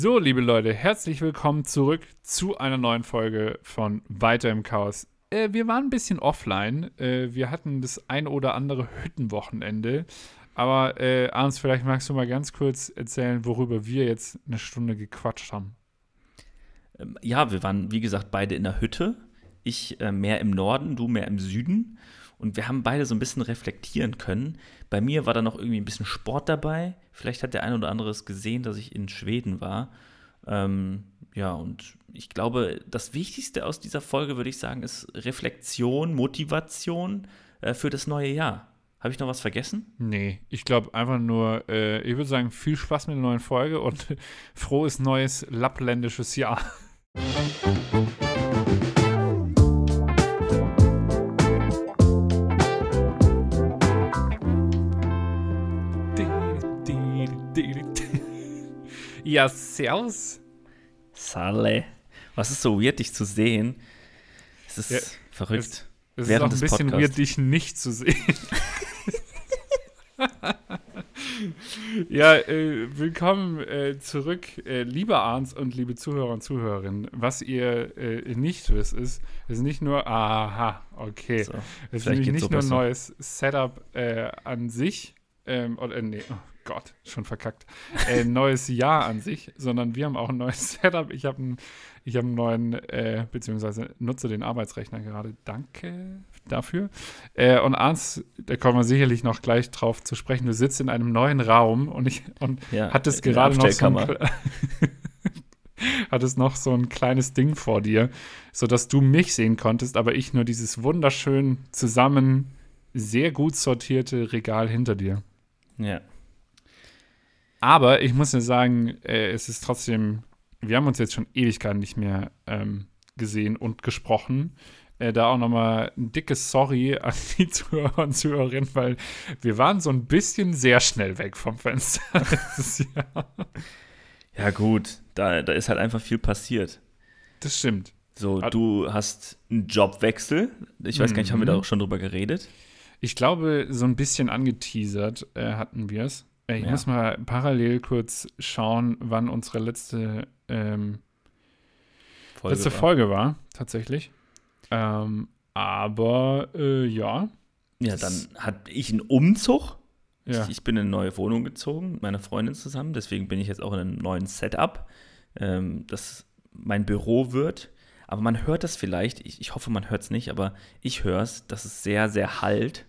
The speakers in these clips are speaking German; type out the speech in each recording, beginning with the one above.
So, liebe Leute, herzlich willkommen zurück zu einer neuen Folge von Weiter im Chaos. Äh, wir waren ein bisschen offline. Äh, wir hatten das ein oder andere Hüttenwochenende. Aber äh, Arns, vielleicht magst du mal ganz kurz erzählen, worüber wir jetzt eine Stunde gequatscht haben. Ähm, ja, wir waren, wie gesagt, beide in der Hütte. Ich äh, mehr im Norden, du mehr im Süden. Und wir haben beide so ein bisschen reflektieren können. Bei mir war da noch irgendwie ein bisschen Sport dabei. Vielleicht hat der ein oder andere es gesehen, dass ich in Schweden war. Ähm, ja, und ich glaube, das Wichtigste aus dieser Folge, würde ich sagen, ist Reflexion, Motivation äh, für das neue Jahr. Habe ich noch was vergessen? Nee, ich glaube einfach nur, äh, ich würde sagen, viel Spaß mit der neuen Folge und frohes neues lappländisches Jahr. Ja, servus. Salle. Was ist so weird, dich zu sehen? Es ist ja, verrückt. Es, es ist auch ein bisschen Podcasts. weird, dich nicht zu sehen. ja, äh, willkommen äh, zurück, äh, liebe Arns und liebe Zuhörer und Zuhörerinnen. Was ihr äh, nicht wisst, ist, es ist nicht nur, aha, okay. So, es ist nicht so nur ein neues Setup äh, an sich, ähm, oder, nee, oh Gott, schon verkackt, äh, neues Jahr an sich, sondern wir haben auch ein neues Setup. Ich habe einen, hab einen neuen, äh, beziehungsweise nutze den Arbeitsrechner gerade. Danke dafür. Äh, und Arns, da kommen wir sicherlich noch gleich drauf zu sprechen. Du sitzt in einem neuen Raum und ich und ja, hattest gerade noch so ein, hattest noch so ein kleines Ding vor dir, sodass du mich sehen konntest, aber ich nur dieses wunderschön zusammen sehr gut sortierte Regal hinter dir. Ja. Aber ich muss ja sagen, äh, es ist trotzdem, wir haben uns jetzt schon Ewigkeiten nicht mehr ähm, gesehen und gesprochen. Äh, da auch nochmal ein dickes Sorry an die Zuhörer und Zuhörerinnen, weil wir waren so ein bisschen sehr schnell weg vom Fenster letztes Jahr. Ja, gut, da, da ist halt einfach viel passiert. Das stimmt. So, du hast einen Jobwechsel. Ich weiß mhm. gar nicht, haben wir da mhm. auch schon drüber geredet? Ich glaube, so ein bisschen angeteasert äh, hatten wir es. Ich ja. muss mal parallel kurz schauen, wann unsere letzte, ähm, Folge, letzte war. Folge war, tatsächlich. Ähm, aber äh, ja. Ja, dann hatte ich einen Umzug. Ja. Ich, ich, bin in eine neue Wohnung gezogen mit meiner Freundin zusammen. Deswegen bin ich jetzt auch in einem neuen Setup, ähm, das mein Büro wird. Aber man hört das vielleicht, ich, ich hoffe, man hört es nicht, aber ich höre es, dass es sehr, sehr halt.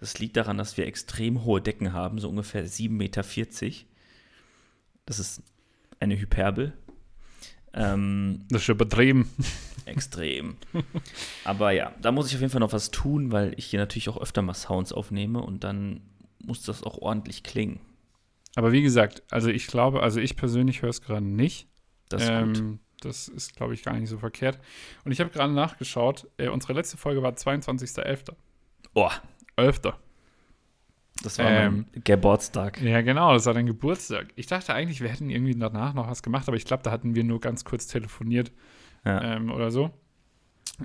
Das liegt daran, dass wir extrem hohe Decken haben, so ungefähr 7,40 Meter. Das ist eine Hyperbel. Ähm, das ist übertrieben. Extrem. Aber ja, da muss ich auf jeden Fall noch was tun, weil ich hier natürlich auch öfter mal Sounds aufnehme und dann muss das auch ordentlich klingen. Aber wie gesagt, also ich glaube, also ich persönlich höre es gerade nicht. Das ist ähm, gut. Das ist, glaube ich, gar nicht so verkehrt. Und ich habe gerade nachgeschaut, äh, unsere letzte Folge war 22.11. Oh, Öfter. Das war ähm, mein Geburtstag. Ja, genau, das war dein Geburtstag. Ich dachte eigentlich, wir hätten irgendwie danach noch was gemacht, aber ich glaube, da hatten wir nur ganz kurz telefoniert ja. ähm, oder so.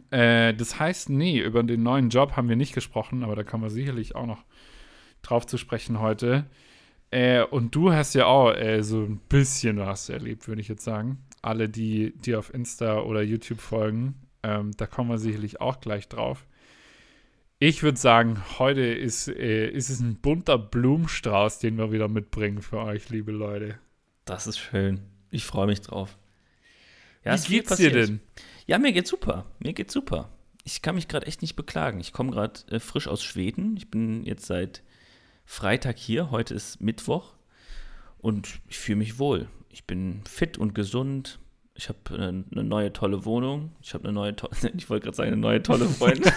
Äh, das heißt, nee, über den neuen Job haben wir nicht gesprochen, aber da kommen wir sicherlich auch noch drauf zu sprechen heute. Äh, und du hast ja auch äh, so ein bisschen was erlebt, würde ich jetzt sagen. Alle, die dir auf Insta oder YouTube folgen, ähm, da kommen wir sicherlich auch gleich drauf. Ich würde sagen, heute ist, äh, ist es ein bunter Blumenstrauß, den wir wieder mitbringen für euch, liebe Leute. Das ist schön. Ich freue mich drauf. Ja, Wie geht's dir denn? Ja, mir geht's super. Mir geht's super. Ich kann mich gerade echt nicht beklagen. Ich komme gerade äh, frisch aus Schweden. Ich bin jetzt seit Freitag hier. Heute ist Mittwoch. Und ich fühle mich wohl. Ich bin fit und gesund. Ich habe eine, eine, neue tolle Wohnung. Ich habe eine neue, to ich wollte gerade sagen, eine neue tolle Freundin.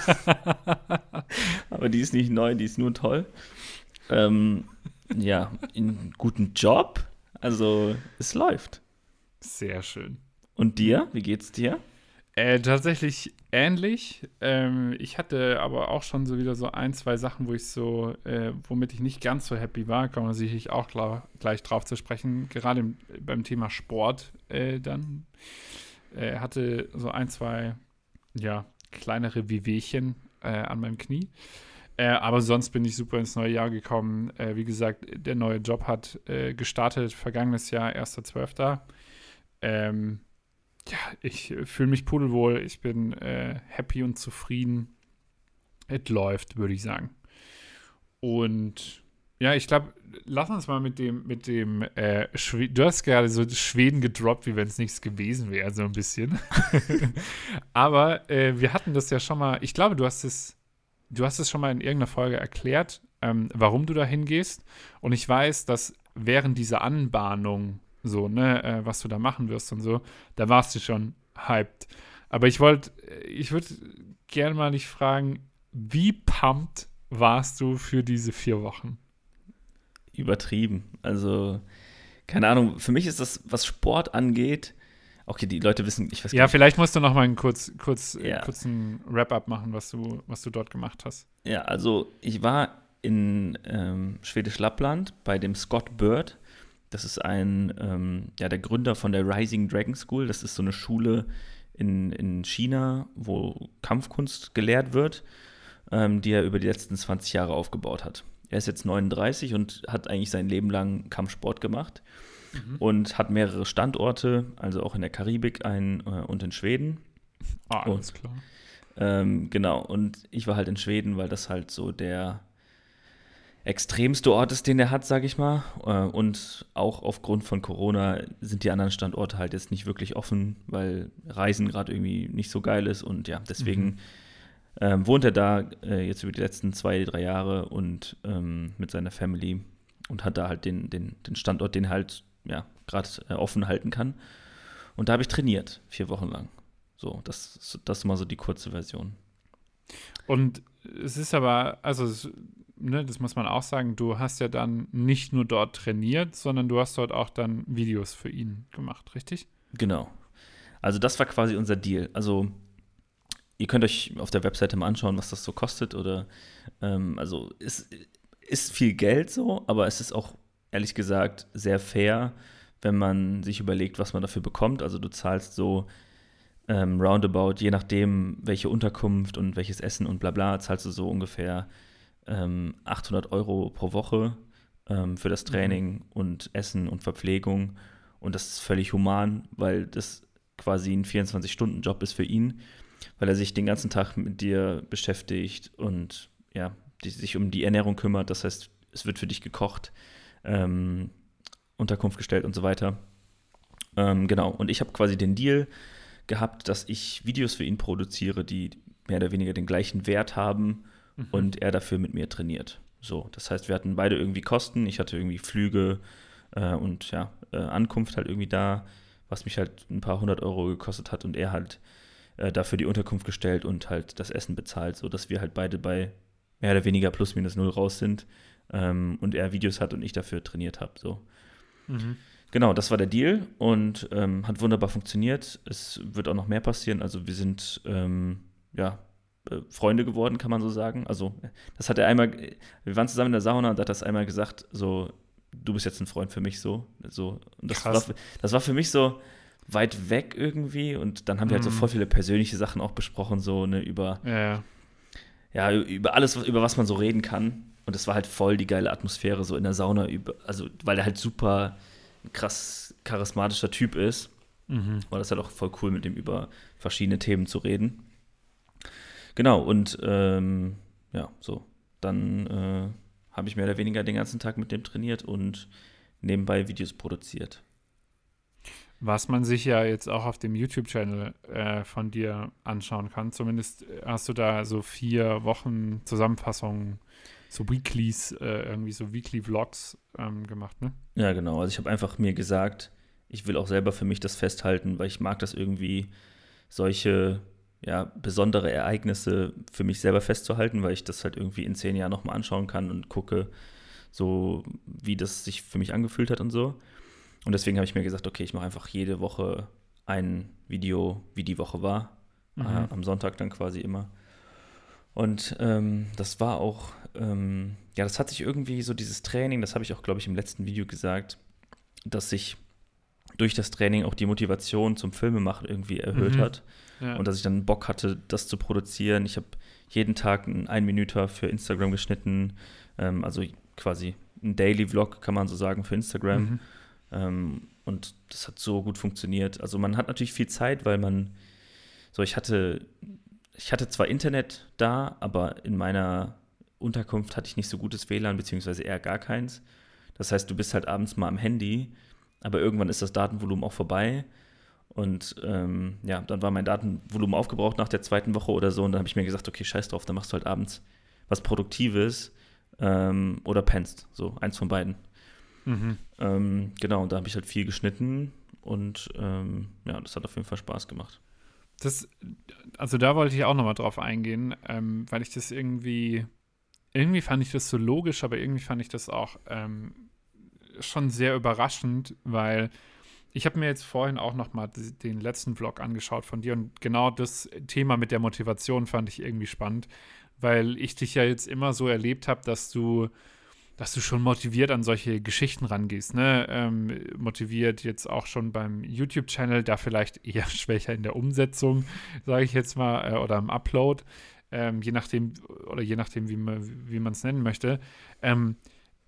Aber die ist nicht neu, die ist nur toll. Ähm, ja, einen guten Job. Also, es läuft. Sehr schön. Und dir? Wie geht's dir? Äh, tatsächlich ähnlich. Ähm, ich hatte aber auch schon so wieder so ein, zwei Sachen, wo ich so, äh, womit ich nicht ganz so happy war, kommen wir sicherlich auch klar, gleich drauf zu sprechen. Gerade im, beim Thema Sport äh, dann. Äh, hatte so ein, zwei, ja, kleinere Wehwehchen äh, an meinem Knie. Äh, aber sonst bin ich super ins neue Jahr gekommen. wie gesagt, der neue Job hat gestartet, vergangenes Jahr, 1.12. ähm, ja, ich fühle mich pudelwohl. Ich bin äh, happy und zufrieden. Es läuft, würde ich sagen. Und ja, ich glaube, lass uns mal mit dem, mit dem, äh, du hast gerade so Schweden gedroppt, wie wenn es nichts gewesen wäre, so ein bisschen. Aber äh, wir hatten das ja schon mal, ich glaube, du hast es, du hast es schon mal in irgendeiner Folge erklärt, ähm, warum du da hingehst. Und ich weiß, dass während dieser Anbahnung, so, ne, äh, was du da machen wirst und so, da warst du schon hyped. Aber ich wollte, ich würde gerne mal dich fragen, wie pumped warst du für diese vier Wochen? übertrieben. Also, keine Ahnung, für mich ist das, was Sport angeht, okay, die Leute wissen, ich weiß Ja, nicht. vielleicht musst du noch mal einen kurz, kurz, äh, ja. kurzen Wrap-up machen, was du, was du dort gemacht hast. Ja, also ich war in ähm, Schwedisch Lappland bei dem Scott Bird. Das ist ein, ähm, ja, der Gründer von der Rising Dragon School. Das ist so eine Schule in, in China, wo Kampfkunst gelehrt wird, ähm, die er über die letzten 20 Jahre aufgebaut hat. Er ist jetzt 39 und hat eigentlich sein Leben lang Kampfsport gemacht mhm. und hat mehrere Standorte, also auch in der Karibik ein, äh, und in Schweden. Ah, alles und, klar. Ähm, genau, und ich war halt in Schweden, weil das halt so der extremste Ort ist, den er hat, sage ich mal. Äh, und auch aufgrund von Corona sind die anderen Standorte halt jetzt nicht wirklich offen, weil Reisen gerade irgendwie nicht so geil ist. Und ja, deswegen mhm ähm, wohnt er da äh, jetzt über die letzten zwei, drei Jahre und ähm, mit seiner Family und hat da halt den, den, den Standort, den halt ja gerade äh, offen halten kann. Und da habe ich trainiert, vier Wochen lang. So, das, das ist mal so die kurze Version. Und es ist aber, also ne, das muss man auch sagen, du hast ja dann nicht nur dort trainiert, sondern du hast dort auch dann Videos für ihn gemacht, richtig? Genau. Also das war quasi unser Deal. Also ihr könnt euch auf der Webseite mal anschauen, was das so kostet. Oder ähm, also es ist viel Geld so, aber es ist auch ehrlich gesagt sehr fair, wenn man sich überlegt, was man dafür bekommt. Also du zahlst so ähm, roundabout, je nachdem, welche Unterkunft und welches Essen und bla bla, zahlst du so ungefähr ähm, 800 Euro pro Woche ähm, für das mhm. Training und Essen und Verpflegung. Und das ist völlig human, weil das quasi ein 24-Stunden-Job ist für ihn weil er sich den ganzen Tag mit dir beschäftigt und ja, die, sich um die Ernährung kümmert. Das heißt, es wird für dich gekocht, ähm, Unterkunft gestellt und so weiter. Ähm, genau, und ich habe quasi den Deal gehabt, dass ich Videos für ihn produziere, die mehr oder weniger den gleichen Wert haben mhm. und er dafür mit mir trainiert. So, das heißt, wir hatten beide irgendwie Kosten. Ich hatte irgendwie Flüge äh, und ja, äh, Ankunft halt irgendwie da, was mich halt ein paar hundert Euro gekostet hat und er halt äh, dafür die Unterkunft gestellt und halt das Essen bezahlt, sodass wir halt beide bei mehr oder weniger plus minus null raus sind ähm, und er Videos hat und ich dafür trainiert habe. So. Mhm. Genau, das war der Deal und ähm, hat wunderbar funktioniert. Es wird auch noch mehr passieren. Also wir sind ähm, ja äh, Freunde geworden, kann man so sagen. Also das hat er einmal, wir waren zusammen in der Sauna und hat das einmal gesagt, so du bist jetzt ein Freund für mich so. so und das, war, das war für mich so, weit weg irgendwie und dann haben wir halt so mhm. voll viele persönliche Sachen auch besprochen, so ne, über, ja, ja. über alles, über was man so reden kann. Und es war halt voll die geile Atmosphäre so in der Sauna, über, also weil er halt super krass charismatischer Typ ist. Mhm. War das halt auch voll cool, mit dem über verschiedene Themen zu reden. Genau, und ähm, ja, so. Dann äh, habe ich mehr oder weniger den ganzen Tag mit dem trainiert und nebenbei Videos produziert. Was man sich ja jetzt auch auf dem YouTube-Channel äh, von dir anschauen kann. Zumindest äh, hast du da so vier Wochen Zusammenfassungen, so Weeklies, äh, irgendwie so Weekly Vlogs ähm, gemacht, ne? Ja, genau. Also ich habe einfach mir gesagt, ich will auch selber für mich das festhalten, weil ich mag das irgendwie, solche ja, besondere Ereignisse für mich selber festzuhalten, weil ich das halt irgendwie in zehn Jahren nochmal anschauen kann und gucke, so wie das sich für mich angefühlt hat und so. Und deswegen habe ich mir gesagt, okay, ich mache einfach jede Woche ein Video, wie die Woche war. Mhm. Äh, am Sonntag dann quasi immer. Und ähm, das war auch, ähm, ja, das hat sich irgendwie so dieses Training, das habe ich auch, glaube ich, im letzten Video gesagt, dass sich durch das Training auch die Motivation zum Filmemachen irgendwie erhöht mhm. hat. Ja. Und dass ich dann Bock hatte, das zu produzieren. Ich habe jeden Tag einen Ein-Minüter für Instagram geschnitten, ähm, also quasi ein Daily Vlog, kann man so sagen, für Instagram. Mhm. Ähm, Und das hat so gut funktioniert. Also man hat natürlich viel Zeit, weil man, so ich hatte, ich hatte zwar Internet da, aber in meiner Unterkunft hatte ich nicht so gutes WLAN, beziehungsweise eher gar keins. Das heißt, du bist halt abends mal am Handy, aber irgendwann ist das Datenvolumen auch vorbei. Und ähm, ja, dann war mein Datenvolumen aufgebraucht nach der zweiten Woche oder so. Und dann habe ich mir gesagt, okay, scheiß drauf, dann machst du halt abends was Produktives ähm, oder pennst. So, eins von beiden. Mhm. Ähm, genau, und da habe ich halt viel geschnitten und ähm, ja, das hat auf jeden Fall Spaß gemacht. Das, also da wollte ich auch nochmal drauf eingehen, ähm, weil ich das irgendwie, irgendwie fand ich das so logisch, aber irgendwie fand ich das auch ähm, schon sehr überraschend, weil ich habe mir jetzt vorhin auch noch mal den letzten Vlog angeschaut von dir und genau das Thema mit der Motivation fand ich irgendwie spannend, weil ich dich ja jetzt immer so erlebt habe, dass du dass du schon motiviert an solche Geschichten rangehst, ne? Ähm, motiviert jetzt auch schon beim YouTube-Channel, da vielleicht eher schwächer in der Umsetzung, sage ich jetzt mal, äh, oder im Upload, ähm, je nachdem, oder je nachdem, wie man es nennen möchte. Ähm,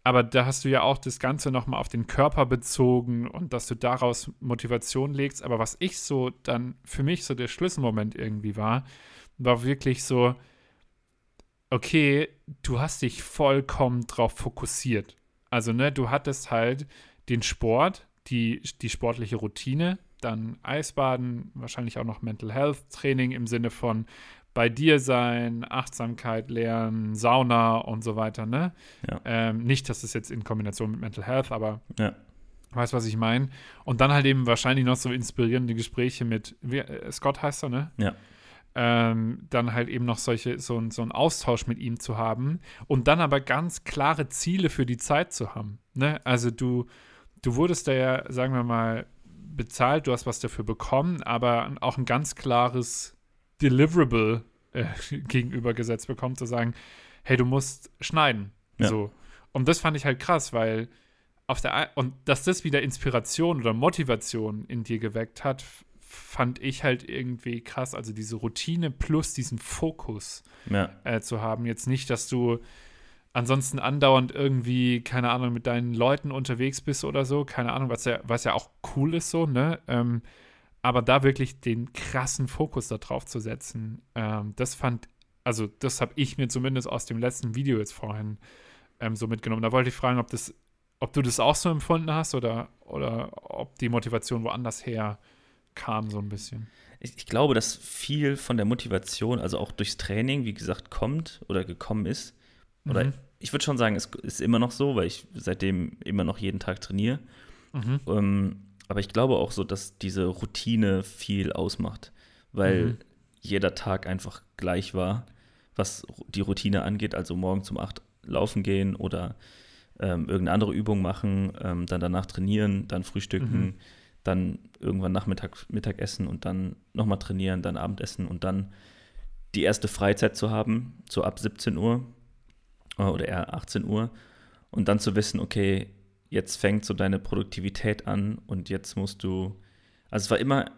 aber da hast du ja auch das Ganze nochmal auf den Körper bezogen und dass du daraus Motivation legst. Aber was ich so dann für mich so der Schlüsselmoment irgendwie war, war wirklich so, okay, du hast dich vollkommen drauf fokussiert. Also, ne, du hattest halt den Sport, die, die sportliche Routine, dann Eisbaden, wahrscheinlich auch noch Mental Health Training im Sinne von bei dir sein, Achtsamkeit lernen, Sauna und so weiter, ne? Ja. Ähm, nicht, dass es jetzt in Kombination mit Mental Health, aber ja. weißt, was ich meine. Und dann halt eben wahrscheinlich noch so inspirierende Gespräche mit, wie, äh, Scott heißt er, ne? Ja ähm, dann halt eben noch solche, so, so einen Austausch mit ihm zu haben und dann aber ganz klare Ziele für die Zeit zu haben. Ne? Also du, du wurdest da ja, sagen wir mal, bezahlt, du hast was dafür bekommen, aber auch ein ganz klares Deliverable äh, gegenübergesetzt bekommen, zu sagen, hey, du musst schneiden. Ja. So. Und das fand ich halt krass, weil auf der und dass das wieder Inspiration oder Motivation in dir geweckt hat, fand ich halt irgendwie krass. Also diese Routine plus diesen Fokus ja. äh, zu haben. Jetzt nicht, dass du ansonsten andauernd irgendwie, keine Ahnung, mit deinen Leuten unterwegs bist oder so. Keine Ahnung, was ja, was ja auch cool ist so, ne? Ähm, aber da wirklich den krassen Fokus darauf zu setzen, ähm, das fand, also das habe ich mir zumindest aus dem letzten Video jetzt vorhin ähm, so mitgenommen. Da wollte ich fragen, ob das, ob du das auch so empfunden hast oder, oder ob die Motivation woanders her kam, so ein bisschen. Ich, ich, glaube, dass viel von der Motivation, also auch durchs Training, wie gesagt, kommt oder gekommen ist. Oder mhm. ich würde schon sagen, es ist immer noch so, weil ich seitdem immer noch jeden Tag trainiere. Mhm. Ähm, aber ich glaube auch so, dass diese Routine viel ausmacht, weil mhm. jeder Tag einfach gleich war, was die Routine angeht. Also morgen zum 8 laufen gehen oder ähm, irgendeine andere Übung machen, ähm, dann danach trainieren, dann frühstücken, mhm dann irgendwann Nachmittag Mittagessen und dann nochmal trainieren, dann Abendessen und dann die erste Freizeit zu haben, so ab 17 Uhr äh, oder eher 18 Uhr und dann zu wissen, okay, jetzt fängt so deine Produktivität an und jetzt musst du, also es war immer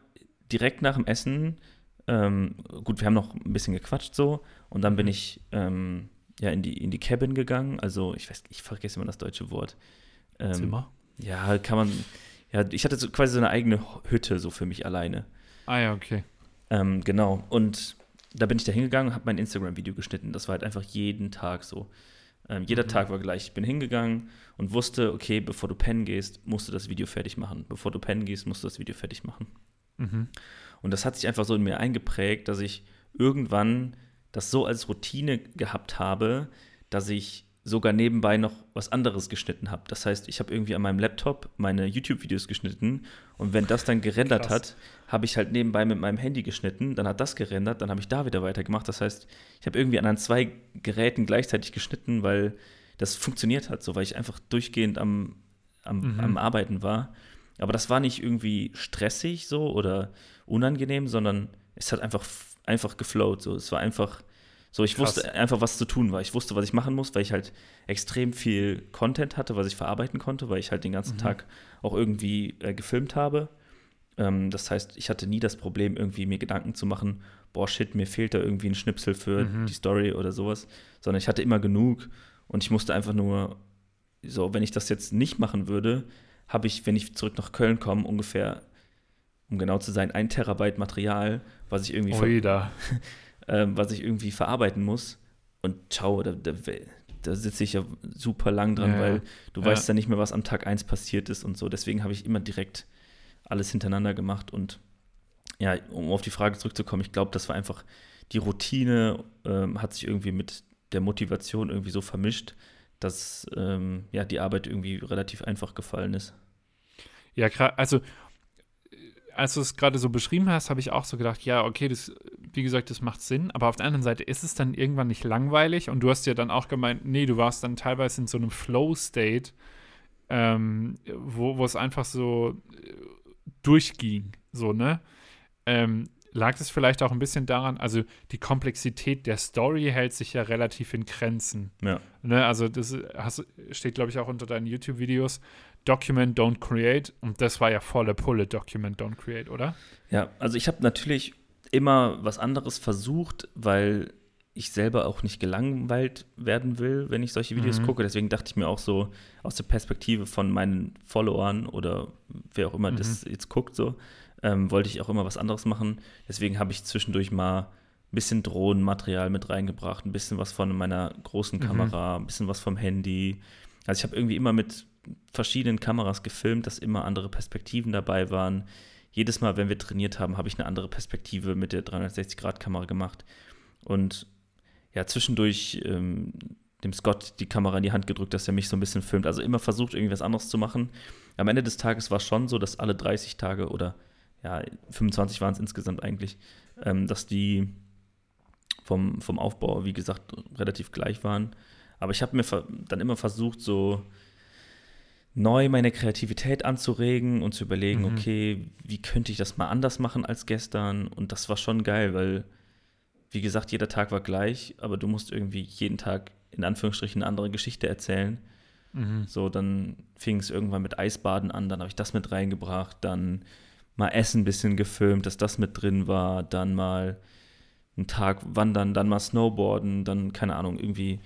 direkt nach dem Essen, ähm, gut, wir haben noch ein bisschen gequatscht so und dann bin mhm. ich ähm, ja in die, in die Cabin gegangen, also ich weiß, ich vergesse immer das deutsche Wort. Ähm, Zimmer? Ja, kann man, ja, ich hatte so quasi so eine eigene Hütte so für mich alleine. Ah ja, okay. Ähm, genau. Und da bin ich da hingegangen und habe mein Instagram-Video geschnitten. Das war halt einfach jeden Tag so. Ähm, jeder mhm. Tag war gleich. Ich bin hingegangen und wusste, okay, bevor du pennen gehst, musst du das Video fertig machen. Bevor du pennen gehst, musst du das Video fertig machen. Mhm. Und das hat sich einfach so in mir eingeprägt, dass ich irgendwann das so als Routine gehabt habe, dass ich sogar nebenbei noch was anderes geschnitten habe. Das heißt, ich habe irgendwie an meinem Laptop meine YouTube-Videos geschnitten und wenn das dann gerendert Krass. hat, habe ich halt nebenbei mit meinem Handy geschnitten, dann hat das gerendert, dann habe ich da wieder weitergemacht. Das heißt, ich habe irgendwie an zwei Geräten gleichzeitig geschnitten, weil das funktioniert hat, so weil ich einfach durchgehend am, am, mhm. am Arbeiten war. Aber das war nicht irgendwie stressig so oder unangenehm, sondern es hat einfach, einfach geflowt. So. Es war einfach so, ich Krass. wusste einfach, was zu tun war. Ich wusste, was ich machen muss, weil ich halt extrem viel Content hatte, was ich verarbeiten konnte, weil ich halt den ganzen mhm. Tag auch irgendwie äh, gefilmt habe. Ähm, das heißt, ich hatte nie das Problem, irgendwie mir Gedanken zu machen, boah, shit, mir fehlt da irgendwie ein Schnipsel für mhm. die Story oder sowas, sondern ich hatte immer genug und ich musste einfach nur, so, wenn ich das jetzt nicht machen würde, habe ich, wenn ich zurück nach Köln komme, ungefähr, um genau zu sein, ein Terabyte Material, was ich irgendwie, ver äh, was ich irgendwie verarbeiten muss. Und ciao, da, da, da sitze ich ja super lang dran, ja, weil du ja. weißt ja nicht mehr, was am Tag 1 passiert ist und so. Deswegen habe ich immer direkt alles hintereinander gemacht. Und ja, um auf die Frage zurückzukommen, ich glaube, das war einfach die Routine, ähm, hat sich irgendwie mit der Motivation irgendwie so vermischt, dass ähm, ja die Arbeit irgendwie relativ einfach gefallen ist. Ja, also als du es gerade so beschrieben hast, habe ich auch so gedacht, ja, okay, das, wie gesagt, das macht Sinn, aber auf der anderen Seite ist es dann irgendwann nicht langweilig und du hast ja dann auch gemeint, nee, du warst dann teilweise in so einem Flow-State, ähm, wo, wo es einfach so äh, durchging, so, ne? Ähm, lag es vielleicht auch ein bisschen daran, also die Komplexität der Story hält sich ja relativ in Grenzen. Ja. Ne, also das hast, steht, glaube ich, auch unter deinen YouTube-Videos. Document, don't create. Und das war ja volle Pulle, Document, don't create, oder? Ja, also ich habe natürlich immer was anderes versucht, weil ich selber auch nicht gelangweilt werden will, wenn ich solche Videos mhm. gucke. Deswegen dachte ich mir auch so aus der Perspektive von meinen Followern oder wer auch immer mhm. das jetzt guckt, so, ähm, wollte ich auch immer was anderes machen. Deswegen habe ich zwischendurch mal ein bisschen Drohnenmaterial mit reingebracht, ein bisschen was von meiner großen mhm. Kamera, mhm. ein bisschen was vom Handy. Also ich habe irgendwie immer mit verschiedenen Kameras gefilmt, dass immer andere Perspektiven dabei waren. Jedes Mal, wenn wir trainiert haben, habe ich eine andere Perspektive mit der 360-Grad-Kamera gemacht. Und ja, zwischendurch ähm, dem Scott die Kamera in die Hand gedrückt, dass er mich so ein bisschen filmt. Also immer versucht, irgendwas anderes zu machen. Am Ende des Tages war es schon so, dass alle 30 Tage oder ja, 25 waren es insgesamt eigentlich, ähm, dass die vom, vom Aufbau, wie gesagt, relativ gleich waren. Aber ich habe mir dann immer versucht, so neu meine Kreativität anzuregen und zu überlegen, mhm. okay, wie könnte ich das mal anders machen als gestern? Und das war schon geil, weil, wie gesagt, jeder Tag war gleich, aber du musst irgendwie jeden Tag in Anführungsstrichen eine andere Geschichte erzählen. Mhm. So, dann fing es irgendwann mit Eisbaden an, dann habe ich das mit reingebracht, dann mal Essen ein bisschen gefilmt, dass das mit drin war, dann mal einen Tag wandern, dann mal Snowboarden, dann, keine Ahnung, irgendwie.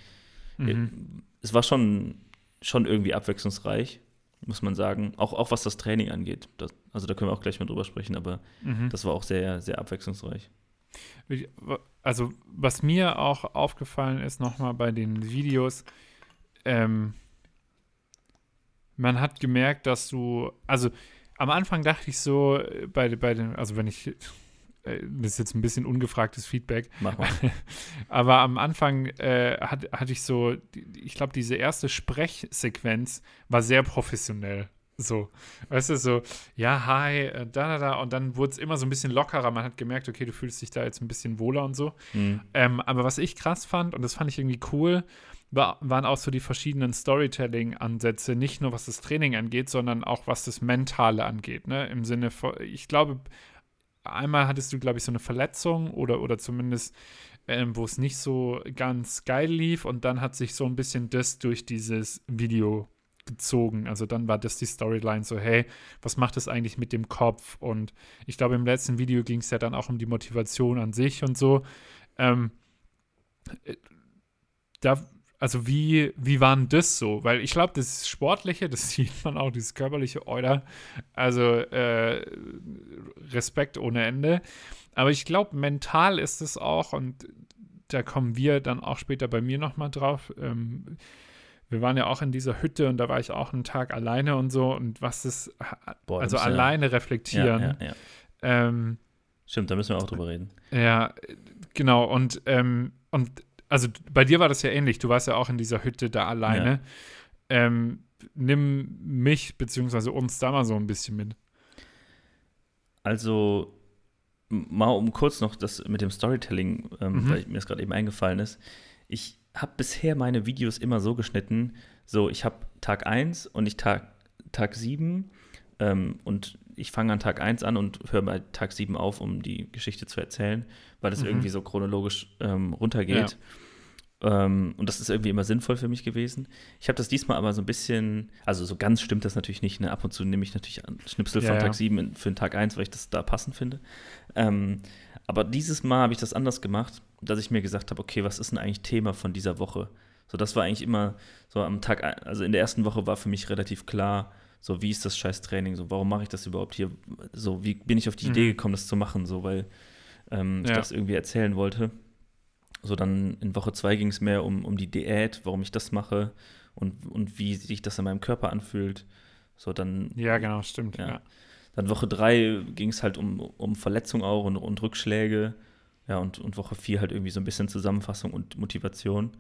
Mhm. Es war schon, schon irgendwie abwechslungsreich, muss man sagen. Auch, auch was das Training angeht. Das, also da können wir auch gleich mal drüber sprechen, aber mhm. das war auch sehr, sehr abwechslungsreich. Also, was mir auch aufgefallen ist, nochmal bei den Videos, ähm, man hat gemerkt, dass du, also am Anfang dachte ich so, äh, bei, bei den, also wenn ich, das ist jetzt ein bisschen ungefragtes Feedback, Mach mal. aber am Anfang äh, hat, hatte ich so, ich glaube, diese erste Sprechsequenz war sehr professionell. So, weißt du, so, ja, hi, äh, da, da, da. Und dann wurde es immer so ein bisschen lockerer. Man hat gemerkt, okay, du fühlst dich da jetzt ein bisschen wohler und so. Mhm. Ähm, aber was ich krass fand, und das fand ich irgendwie cool, war, waren auch so die verschiedenen Storytelling-Ansätze, nicht nur was das Training angeht, sondern auch was das Mentale angeht. Ne? Im Sinne von, ich glaube, einmal hattest du, glaube ich, so eine Verletzung oder, oder zumindest, ähm, wo es nicht so ganz geil lief und dann hat sich so ein bisschen das durch dieses Video gezogen. Also dann war das die Storyline so, hey, was macht das eigentlich mit dem Kopf? Und ich glaube, im letzten Video ging es ja dann auch um die Motivation an sich und so. Ähm, äh, da also wie, wie war denn das so? Weil ich glaube, das Sportliche, das sieht man auch, dieses körperliche Euler, also äh, Respekt ohne Ende. Aber ich glaube, mental ist es auch, und da kommen wir dann auch später bei mir nochmal drauf. Ähm, wir waren ja auch in dieser Hütte und da war ich auch einen Tag alleine und so und was das, Boah, also alleine ja, reflektieren. Ja, ja, ähm, Stimmt, da müssen wir auch drüber reden. Ja, genau. Und, ähm, und also bei dir war das ja ähnlich. Du warst ja auch in dieser Hütte da alleine. Ja. Ähm, nimm mich bzw. uns da mal so ein bisschen mit. Also, mal um kurz noch das mit dem Storytelling, ähm, mhm. weil mir das gerade eben eingefallen ist. Ich habe bisher meine Videos immer so geschnitten, so ich habe Tag 1 und ich Tag, Tag 7 ähm, und ich fange an Tag 1 an und höre bei Tag 7 auf, um die Geschichte zu erzählen, weil das mhm. irgendwie so chronologisch ähm, runtergeht. Ja. Ähm, und das ist irgendwie immer sinnvoll für mich gewesen. Ich habe das diesmal aber so ein bisschen, also so ganz stimmt das natürlich nicht. Ne? Ab und zu nehme ich natürlich Schnipsel ja, von Tag ja. 7 für den Tag 1, weil ich das da passend finde. Ähm, aber dieses Mal habe ich das anders gemacht, dass ich mir gesagt habe, okay, was ist denn eigentlich Thema von dieser Woche? So, das war eigentlich immer so am Tag, also in der ersten Woche war für mich relativ klar, So, wie ist das scheiß Training? So, warum mache ich das überhaupt hier? So, wie bin ich auf die mhm. Idee gekommen, das zu machen? So, weil ähm, ich das irgendwie erzählen wollte. So, dann in Woche zwei ging es mehr um, um die Diät, warum ich das mache und, und wie sich das in meinem Körper anfühlt. So, dann. Ja, genau, stimmt. Ja. ja. Dann Woche drei ging es halt um, um Verletzungen auch und, und Rückschläge. Ja, und, und Woche vier halt irgendwie so ein bisschen Zusammenfassung und Motivation.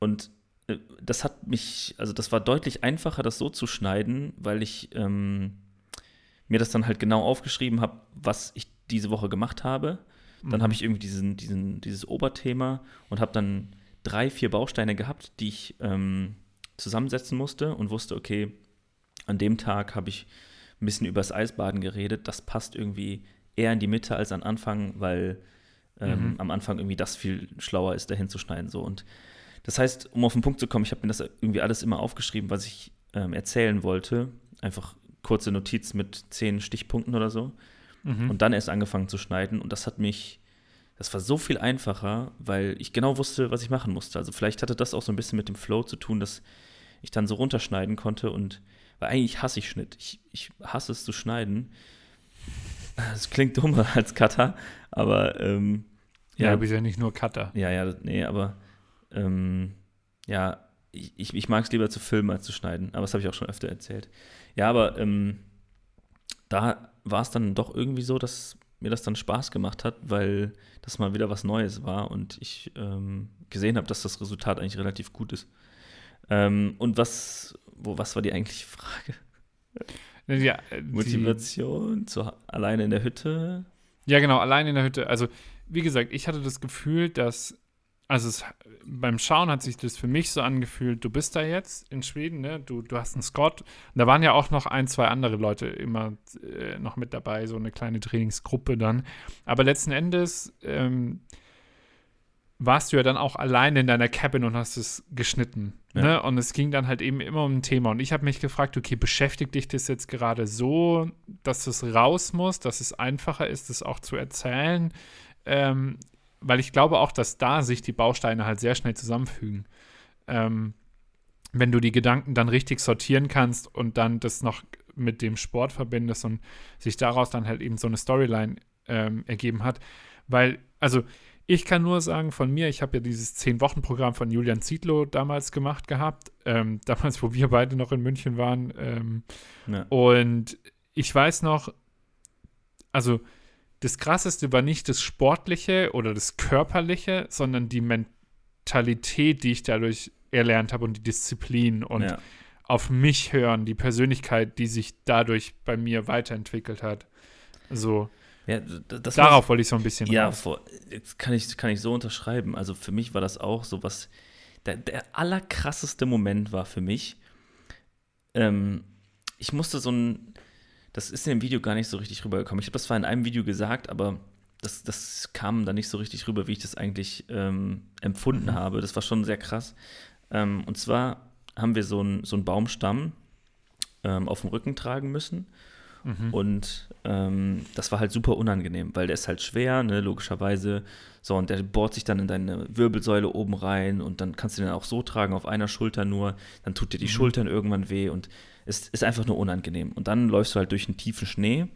Und äh, das hat mich, also das war deutlich einfacher, das so zu schneiden, weil ich ähm, mir das dann halt genau aufgeschrieben habe, was ich diese Woche gemacht habe. Dann mhm. habe ich irgendwie diesen, diesen, dieses Oberthema und habe dann drei, vier Bausteine gehabt, die ich ähm, zusammensetzen musste und wusste, okay, an dem Tag habe ich ein bisschen über das Eisbaden geredet. Das passt irgendwie eher in die Mitte als am Anfang, weil ähm, mhm. am Anfang irgendwie das viel schlauer ist, dahin zu schneiden. So. Und das heißt, um auf den Punkt zu kommen, ich habe mir das irgendwie alles immer aufgeschrieben, was ich ähm, erzählen wollte. Einfach kurze Notiz mit zehn Stichpunkten oder so. Mhm. Und dann erst angefangen zu schneiden. Und das hat mich, das war so viel einfacher, weil ich genau wusste, was ich machen musste. Also vielleicht hatte das auch so ein bisschen mit dem Flow zu tun, dass ich dann so runterschneiden konnte. Und weil eigentlich hasse ich Schnitt. Ich, ich hasse es zu schneiden. Es klingt dummer als Cutter, aber ähm, ja, ja, bist ja nicht nur Cutter. Ja, ja, nee, aber ähm, ja, ich, ich mag es lieber zu filmen als zu schneiden, aber das habe ich auch schon öfter erzählt. Ja, aber ähm, da war es dann doch irgendwie so, dass mir das dann Spaß gemacht hat, weil das mal wieder was Neues war und ich ähm, gesehen habe, dass das Resultat eigentlich relativ gut ist. Ähm, und was, wo, was war die eigentliche Frage? Ja, Motivation, zu, alleine in der Hütte? Ja, genau, alleine in der Hütte. Also, wie gesagt, ich hatte das Gefühl, dass also es, beim Schauen hat sich das für mich so angefühlt, du bist da jetzt in Schweden, ne? du, du hast einen Scott. Und da waren ja auch noch ein, zwei andere Leute immer äh, noch mit dabei, so eine kleine Trainingsgruppe dann. Aber letzten Endes ähm, warst du ja dann auch alleine in deiner Cabin und hast es geschnitten. Ja. Ne? Und es ging dann halt eben immer um ein Thema. Und ich habe mich gefragt, okay, beschäftigt dich das jetzt gerade so, dass es raus muss, dass es einfacher ist, das auch zu erzählen? Ähm, weil ich glaube auch, dass da sich die Bausteine halt sehr schnell zusammenfügen. Ähm, wenn du die Gedanken dann richtig sortieren kannst und dann das noch mit dem Sport verbindest und sich daraus dann halt eben so eine Storyline ähm, ergeben hat. Weil, also ich kann nur sagen von mir, ich habe ja dieses Zehn-Wochen-Programm von Julian Zietlow damals gemacht gehabt, ähm, damals, wo wir beide noch in München waren. Ähm, ja. Und ich weiß noch, also das Krasseste war nicht das Sportliche oder das Körperliche, sondern die Mentalität, die ich dadurch erlernt habe und die Disziplin und ja. auf mich hören, die Persönlichkeit, die sich dadurch bei mir weiterentwickelt hat. So. Ja, Darauf wollte ich so ein bisschen Ja, vor, kann, ich, kann ich so unterschreiben. Also für mich war das auch so was. Der, der allerkrasseste Moment war für mich, ähm, ich musste so ein, das ist in dem Video gar nicht so richtig rübergekommen. Ich habe das zwar in einem Video gesagt, aber das, das kam da nicht so richtig rüber, wie ich das eigentlich ähm, empfunden mhm. habe. Das war schon sehr krass. Ähm, und zwar haben wir so einen so Baumstamm ähm, auf dem Rücken tragen müssen. Mhm. Und ähm, das war halt super unangenehm, weil der ist halt schwer, ne, logischerweise. So, und der bohrt sich dann in deine Wirbelsäule oben rein und dann kannst du den auch so tragen, auf einer Schulter nur. Dann tut dir die mhm. Schultern irgendwann weh und es ist einfach nur unangenehm. Und dann läufst du halt durch einen tiefen Schnee,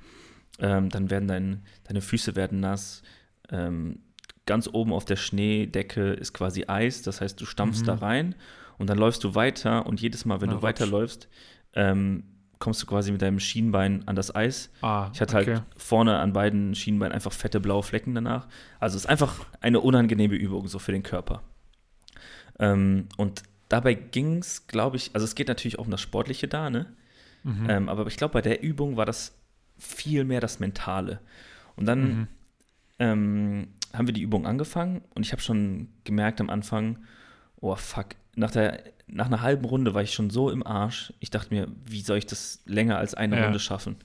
ähm, dann werden dein, deine Füße werden nass. Ähm, ganz oben auf der Schneedecke ist quasi Eis, das heißt, du stampfst mhm. da rein und dann läufst du weiter und jedes Mal, wenn Na, du weiterläufst, ähm, kommst du quasi mit deinem Schienbein an das Eis. Ah, ich hatte halt okay. halt vorne an beiden Schienbeinen einfach fette blaue Flecken danach. Also es ist einfach eine unangenehme Übung so für den Körper. Ähm, und dabei ging es, glaube ich, also es geht natürlich auch um das Sportliche da, ne? Mhm. Ähm, aber ich glaube, bei der Übung war das viel mehr das Mentale. Und dann mhm. ähm, haben wir die Übung angefangen und ich habe schon gemerkt am Anfang, oh fuck, nach, der, nach einer halben Runde war ich schon so im Arsch. Ich dachte mir, wie soll ich das länger als eine ja. Runde schaffen?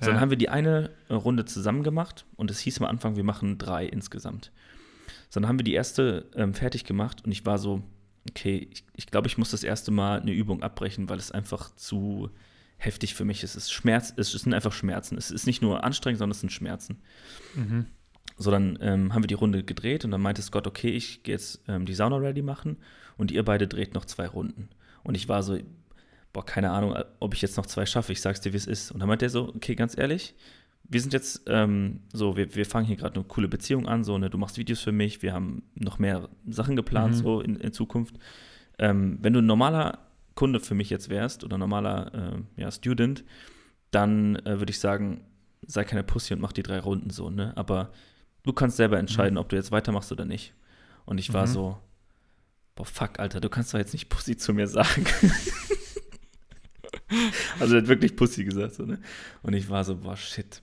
So, ja. Dann haben wir die eine Runde zusammen gemacht und es hieß am Anfang, wir machen drei insgesamt. So, dann haben wir die erste ähm, fertig gemacht und ich war so, okay, ich, ich glaube, ich muss das erste Mal eine Übung abbrechen, weil es einfach zu heftig für mich ist. Es ist Schmerz, es sind einfach Schmerzen. Es ist nicht nur anstrengend, sondern es sind Schmerzen. Mhm. So, dann ähm, haben wir die Runde gedreht und dann meinte Scott, okay, ich gehe jetzt ähm, die Sauna ready machen und ihr beide dreht noch zwei Runden. Und ich war so, boah, keine Ahnung, ob ich jetzt noch zwei schaffe, ich sag's dir, wie es ist. Und dann meint er so, okay, ganz ehrlich, wir sind jetzt ähm, so, wir, wir fangen hier gerade eine coole Beziehung an, so, ne, du machst Videos für mich, wir haben noch mehr Sachen geplant, mhm. so in, in Zukunft. Ähm, wenn du ein normaler Kunde für mich jetzt wärst oder normaler äh, ja, Student, dann äh, würde ich sagen, sei keine Pussy und mach die drei Runden so, ne? Aber du kannst selber entscheiden, mhm. ob du jetzt weitermachst oder nicht. Und ich war mhm. so, boah, fuck, Alter, du kannst doch jetzt nicht Pussy zu mir sagen. also er hat wirklich Pussy gesagt, so, ne? Und ich war so, boah, shit.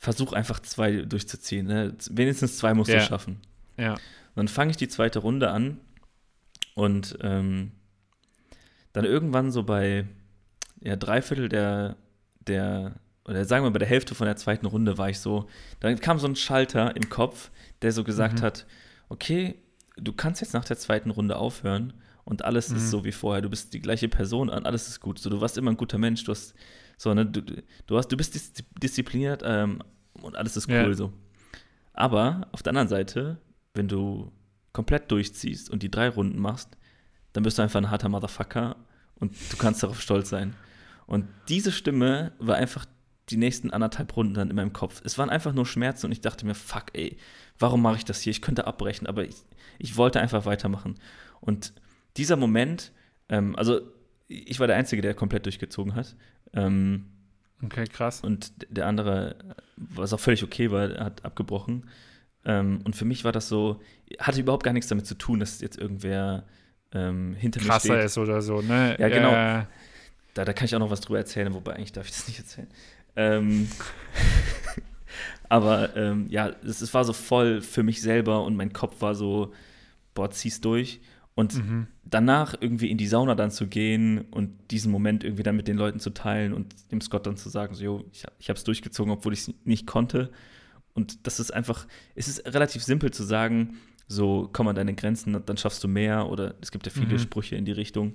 Versuch einfach zwei durchzuziehen, ne? Wenigstens zwei musst ja. du schaffen. Ja. Und dann fange ich die zweite Runde an und ähm, dann irgendwann so bei ja, Dreiviertel der, der, oder sagen wir bei der Hälfte von der zweiten Runde war ich so, dann kam so ein Schalter im Kopf, der so gesagt mhm. hat, okay, du kannst jetzt nach der zweiten Runde aufhören und alles mhm. ist so wie vorher. Du bist die gleiche Person und alles ist gut. So, du warst immer ein guter Mensch, du hast so, ne, du, du, hast, du bist diszipliniert ähm, und alles ist cool ja. so. Aber auf der anderen Seite, wenn du komplett durchziehst und die drei Runden machst, dann bist du einfach ein harter Motherfucker und du kannst darauf stolz sein. Und diese Stimme war einfach die nächsten anderthalb Runden dann in meinem Kopf. Es waren einfach nur Schmerzen und ich dachte mir, fuck, ey, warum mache ich das hier? Ich könnte abbrechen, aber ich, ich wollte einfach weitermachen. Und dieser Moment, ähm, also ich war der Einzige, der komplett durchgezogen hat. Ähm, okay, krass. Und der andere, was auch völlig okay war, hat abgebrochen. Ähm, und für mich war das so, hatte überhaupt gar nichts damit zu tun, dass jetzt irgendwer ähm, hinter Krasser mir steht. ist oder so, ne? Ja, genau. Äh, da, da kann ich auch noch was drüber erzählen, wobei eigentlich darf ich das nicht erzählen. Ähm, aber ähm, ja, es, es, war so voll für mich selber und mein Kopf war so, boah, zieh's durch. Und mhm. danach irgendwie in die Sauna dann zu gehen und diesen Moment irgendwie dann mit den Leuten zu teilen und dem Scott dann zu sagen, so, jo, ich, ich habe es durchgezogen, obwohl ich es nicht konnte. Und das ist einfach, es ist relativ simpel zu sagen, so komm an deine Grenzen, dann schaffst du mehr oder es gibt ja viele mhm. Sprüche in die Richtung.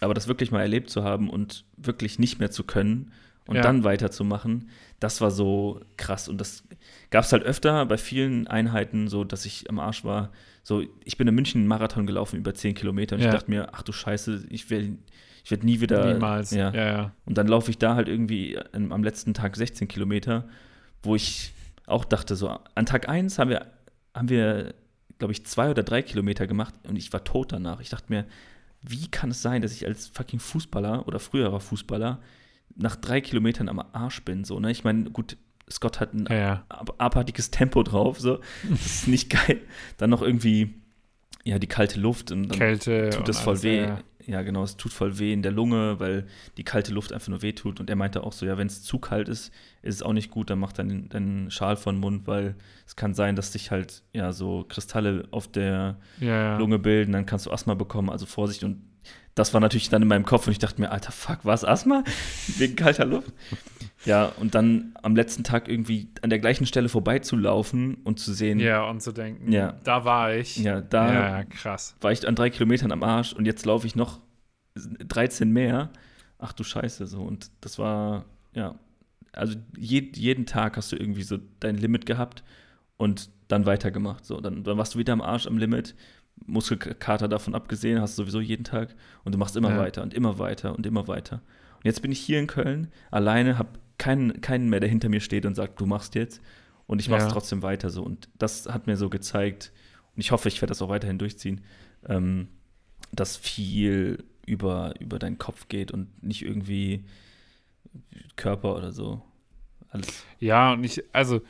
Aber das wirklich mal erlebt zu haben und wirklich nicht mehr zu können und ja. dann weiterzumachen, das war so krass. Und das gab es halt öfter bei vielen Einheiten, so dass ich am Arsch war. So, ich bin in München einen Marathon gelaufen über 10 Kilometer und ja. ich dachte mir, ach du Scheiße, ich will. Ich werde nie wieder. Niemals. Ja. ja, ja. Und dann laufe ich da halt irgendwie am letzten Tag 16 Kilometer, wo ich auch dachte, so, an Tag 1 haben wir, haben wir glaube ich, zwei oder drei Kilometer gemacht und ich war tot danach. Ich dachte mir, wie kann es sein, dass ich als fucking Fußballer oder früherer Fußballer nach drei Kilometern am Arsch bin? So, ne? Ich meine, gut, Scott hat ein ja, ja. abartiges Tempo drauf, so. Das ist nicht geil. Dann noch irgendwie, ja, die kalte Luft und dann Kälte tut das voll weh. Ja ja genau, es tut voll weh in der Lunge, weil die kalte Luft einfach nur weh tut. Und er meinte auch so, ja, wenn es zu kalt ist, ist es auch nicht gut, dann mach deinen, deinen Schal von den Mund, weil es kann sein, dass sich halt ja so Kristalle auf der. Lunge bilden, dann kannst du Asthma bekommen, also Vorsicht. Und das war natürlich dann in meinem Kopf und ich dachte mir, alter Fuck, was Asthma? Wegen kalter Luft? Ja, und dann am letzten Tag irgendwie an der gleichen Stelle vorbeizulaufen und zu sehen. Ja, und zu denken, ja, da war ich. Ja, da ja, krass. war ich an drei Kilometern am Arsch und jetzt laufe ich noch 13 mehr. Ach du Scheiße, so. Und das war, ja, also je, jeden Tag hast du irgendwie so dein Limit gehabt und dann weitergemacht. So, dann, dann warst du wieder am Arsch am Limit. Muskelkater davon abgesehen, hast du sowieso jeden Tag und du machst immer ja. weiter und immer weiter und immer weiter. Und jetzt bin ich hier in Köln, alleine, hab keinen, keinen mehr, der hinter mir steht und sagt, du machst jetzt. Und ich mache es ja. trotzdem weiter so. Und das hat mir so gezeigt, und ich hoffe, ich werde das auch weiterhin durchziehen, ähm, dass viel über, über deinen Kopf geht und nicht irgendwie Körper oder so. Alles. Ja, und ich, also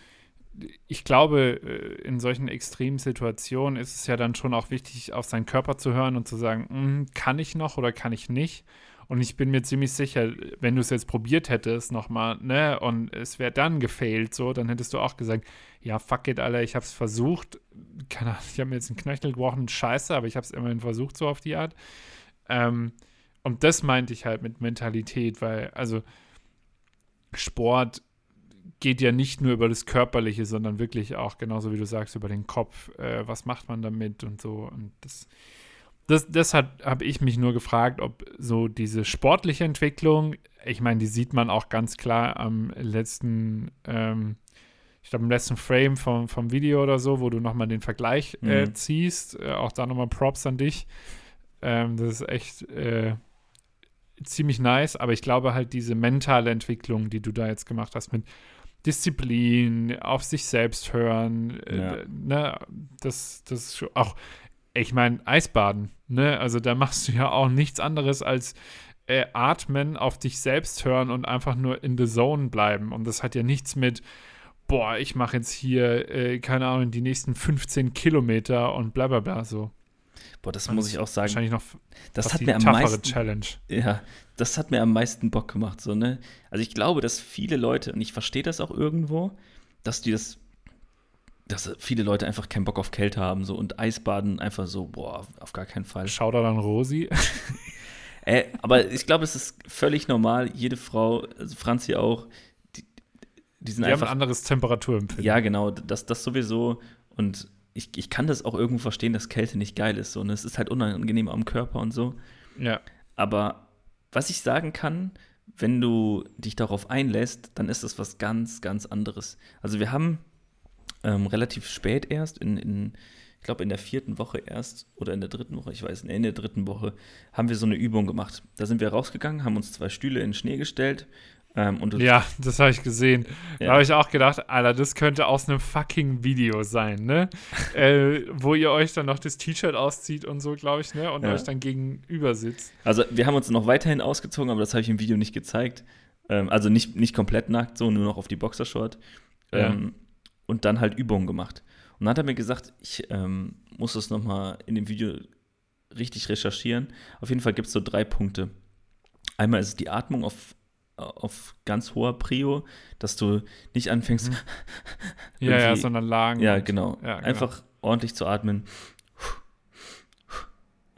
ich glaube, äh, in solchen extremen Situationen ist es ja dann schon auch wichtig, auf seinen Körper zu hören und zu sagen, hm, kann ich noch oder kann ich nicht? Und ich bin mir ziemlich sicher, wenn du es jetzt probiert hättest nochmal, ne, und es wäre dann gefailt, so, dann hättest du auch gesagt, ja, fuck it, Alter, ich hab's versucht. Keine Ahnung, ich habe mir jetzt einen Knöchel gebrochen, scheiße, aber ich hab's immerhin versucht, so auf die Art. Ähm, und das meinte ich halt mit Mentalität, weil, also, Sport geht ja nicht nur über das Körperliche, sondern wirklich auch, genauso wie du sagst, über den Kopf. Äh, was macht man damit und so. Und das das, das habe ich mich nur gefragt, ob so diese sportliche Entwicklung, ich meine, die sieht man auch ganz klar am letzten, ähm, ich glaube, im letzten Frame vom, vom Video oder so, wo du nochmal den Vergleich äh, mhm. ziehst. Äh, auch da nochmal Props an dich. Ähm, das ist echt, äh, ziemlich nice, aber ich glaube halt diese mentale Entwicklung, die du da jetzt gemacht hast mit Disziplin, auf sich selbst hören, äh, ja. äh, ne, das, das auch, ich meine, Eisbaden, ne, also da machst du ja auch nichts anderes als äh, atmen, auf dich selbst hören und einfach nur in the zone bleiben. Und das hat ja nichts mit, boah, ich mache jetzt hier, äh, keine Ahnung, die nächsten 15 Kilometer und bla bla bla so. Boah, das und muss ich auch sagen. Wahrscheinlich noch das hat mir am meisten Challenge. Ja, das hat mir am meisten Bock gemacht, so, ne? Also ich glaube, dass viele Leute, und ich verstehe das auch irgendwo, dass die das, dass viele Leute einfach keinen Bock auf Kälte haben, so und Eisbaden einfach so, boah, auf gar keinen Fall. Schau da dann Rosi. äh, aber ich glaube, es ist völlig normal. Jede Frau, also Franzi auch, die, die sind die einfach. haben ein anderes Temperaturempfinden. Ja, genau, das, das sowieso. Und ich, ich kann das auch irgendwo verstehen, dass Kälte nicht geil ist. So, und es ist halt unangenehm am Körper und so. Ja. Aber was ich sagen kann, wenn du dich darauf einlässt, dann ist das was ganz, ganz anderes. Also wir haben ähm, relativ spät erst, in, in ich glaube in der vierten Woche erst oder in der dritten Woche, ich weiß nicht, in der dritten Woche, haben wir so eine Übung gemacht. Da sind wir rausgegangen, haben uns zwei Stühle in den Schnee gestellt ähm, ja, das habe ich gesehen. Ja. Da habe ich auch gedacht, Alter, das könnte aus einem fucking Video sein, ne? äh, wo ihr euch dann noch das T-Shirt auszieht und so, glaube ich, ne? Und ja. euch dann gegenüber sitzt. Also wir haben uns noch weiterhin ausgezogen, aber das habe ich im Video nicht gezeigt. Ähm, also nicht, nicht komplett nackt, so nur noch auf die Boxershort. Ähm, ja. Und dann halt Übungen gemacht. Und dann hat er mir gesagt, ich ähm, muss das nochmal in dem Video richtig recherchieren. Auf jeden Fall gibt es so drei Punkte. Einmal ist es die Atmung auf auf ganz hoher Prio, dass du nicht anfängst. Mhm. ja, ja, sondern lang. Ja, genau. Ja, genau. Einfach ordentlich zu atmen.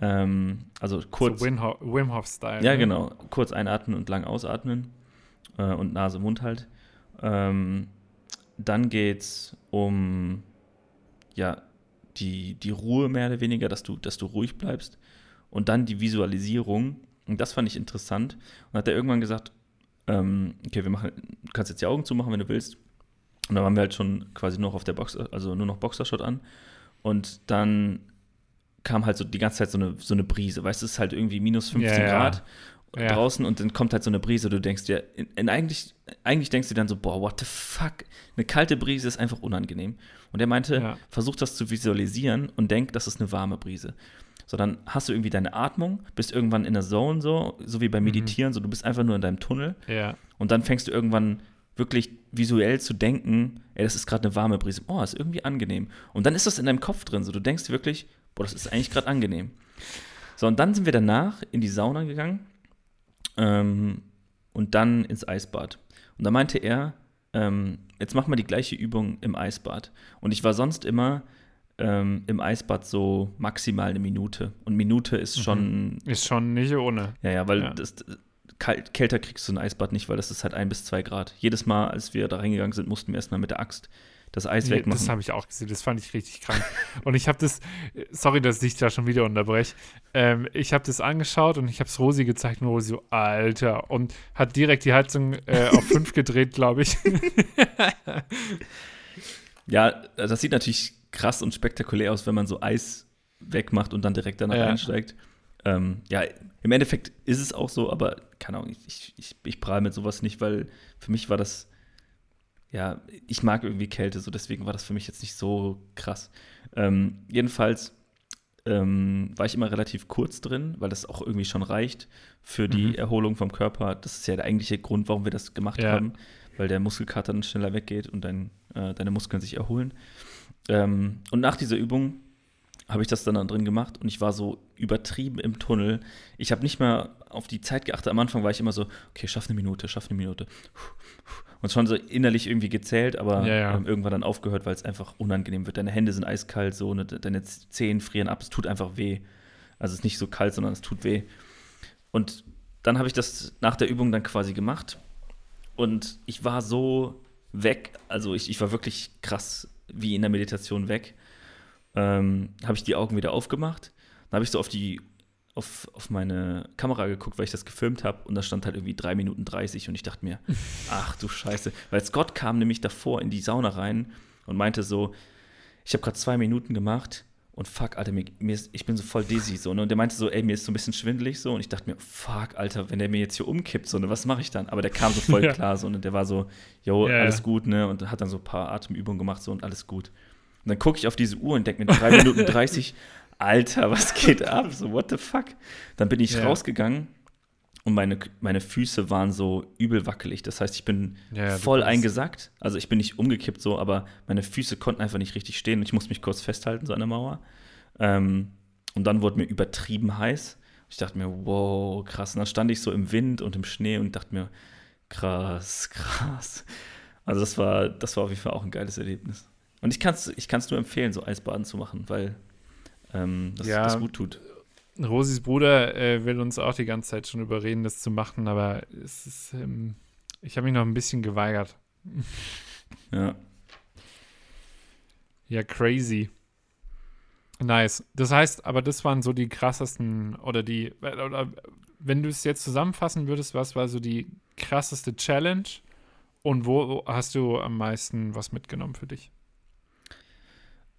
Ähm, also kurz. So Wim Hof-Style. Ja, ne? genau. Kurz einatmen und lang ausatmen. Äh, und Nase, Mund halt. Ähm, dann geht es um ja, die, die Ruhe mehr oder weniger, dass du, dass du ruhig bleibst. Und dann die Visualisierung. Und das fand ich interessant. Und hat er irgendwann gesagt, ähm, okay, wir machen, du kannst jetzt die Augen zumachen, wenn du willst. Und dann waren wir halt schon quasi noch auf der Box, also nur noch Boxershot an. Und dann kam halt so die ganze Zeit so eine, so eine Brise. Weißt du, es ist halt irgendwie minus 15 ja, Grad ja. draußen und dann kommt halt so eine Brise. Du denkst dir, in, in eigentlich, eigentlich denkst du dann so, boah, what the fuck? Eine kalte Brise ist einfach unangenehm. Und er meinte, ja. versuch das zu visualisieren und denk, das ist eine warme Brise. So, dann hast du irgendwie deine Atmung, bist irgendwann in der Zone, so, so wie beim mhm. Meditieren, mhm. so du bist einfach nur in deinem Tunnel. Ja. Und dann fängst du irgendwann wirklich visuell zu denken, ey, das ist gerade eine warme Brise. Oh, ist irgendwie angenehm. Und dann ist das in deinem Kopf drin, so du denkst wirklich, boah, das ist eigentlich gerade angenehm. So, und dann sind wir danach in die Sauna gegangen ähm, und dann ins Eisbad. Und da meinte er, ähm, jetzt mach mal die gleiche Übung im Eisbad. Und ich war sonst immer ähm, im Eisbad so maximal eine Minute. Und Minute ist mhm. schon. Ist schon nicht ohne. Ja, ja, weil ja. Das, kalt, kälter kriegst du ein Eisbad nicht, weil das ist halt ein bis zwei Grad. Jedes Mal, als wir da reingegangen sind, mussten wir erstmal mit der Axt das Eis nee, wegmachen. Das habe ich auch gesehen, das fand ich richtig krank. und ich habe das, sorry, dass ich da schon wieder unterbreche, ähm, ich habe das angeschaut und ich habe es Rosi gezeigt und Rosi so, Alter, und hat direkt die Heizung äh, auf fünf gedreht, glaube ich. ja, das sieht natürlich krass und spektakulär aus, wenn man so Eis wegmacht und dann direkt danach ja. einsteigt. Ähm, ja, im Endeffekt ist es auch so, aber keine Ahnung, ich, ich, ich prahle mit sowas nicht, weil für mich war das, ja, ich mag irgendwie Kälte, so deswegen war das für mich jetzt nicht so krass. Ähm, jedenfalls ähm, war ich immer relativ kurz drin, weil das auch irgendwie schon reicht für die mhm. Erholung vom Körper. Das ist ja der eigentliche Grund, warum wir das gemacht ja. haben, weil der Muskelkater dann schneller weggeht und dein, äh, deine Muskeln sich erholen. Ähm, und nach dieser Übung habe ich das dann, dann drin gemacht und ich war so übertrieben im Tunnel. Ich habe nicht mehr auf die Zeit geachtet. Am Anfang war ich immer so, okay, schaff eine Minute, schaff eine Minute. Und schon so innerlich irgendwie gezählt, aber ja, ja. irgendwann dann aufgehört, weil es einfach unangenehm wird. Deine Hände sind eiskalt, so, ne, deine Zehen frieren ab, es tut einfach weh. Also es ist nicht so kalt, sondern es tut weh. Und dann habe ich das nach der Übung dann quasi gemacht. Und ich war so weg, also ich, ich war wirklich krass wie in der Meditation weg. Ähm, habe ich die Augen wieder aufgemacht. Dann habe ich so auf die auf, auf meine Kamera geguckt, weil ich das gefilmt habe und da stand halt irgendwie 3 Minuten 30 und ich dachte mir, ach du Scheiße. Weil Scott kam nämlich davor in die Sauna rein und meinte so, ich habe gerade zwei Minuten gemacht und fuck, Alter, mir, mir ist, ich bin so voll dizzy, so, ne? Und der meinte so, ey, mir ist so ein bisschen schwindelig, so. Und ich dachte mir, fuck, Alter, wenn der mir jetzt hier umkippt, so, ne, was mache ich dann? Aber der kam so voll ja. klar, so, und ne? der war so, yo, ja, alles ja. gut, ne? Und hat dann so ein paar Atemübungen gemacht, so, und alles gut. Und dann gucke ich auf diese Uhr und denke mir, 3 Minuten 30, Alter, was geht ab? So, what the fuck? Dann bin ich rausgegangen und meine, meine Füße waren so übel wackelig. Das heißt, ich bin ja, voll eingesackt. Also ich bin nicht umgekippt so, aber meine Füße konnten einfach nicht richtig stehen und ich musste mich kurz festhalten, so an der Mauer. Ähm, und dann wurde mir übertrieben heiß. Ich dachte mir, wow, krass. Und dann stand ich so im Wind und im Schnee und dachte mir, krass, krass. Also das war, das war auf jeden Fall auch ein geiles Erlebnis. Und ich kann es ich kann's nur empfehlen, so Eisbaden zu machen, weil ähm, das, ja, das gut tut. Rosis Bruder äh, will uns auch die ganze Zeit schon überreden, das zu machen, aber es ist, ähm, ich habe mich noch ein bisschen geweigert. Ja. Ja, crazy. Nice. Das heißt, aber das waren so die krassesten oder die, oder wenn du es jetzt zusammenfassen würdest, was war so die krasseste Challenge und wo hast du am meisten was mitgenommen für dich?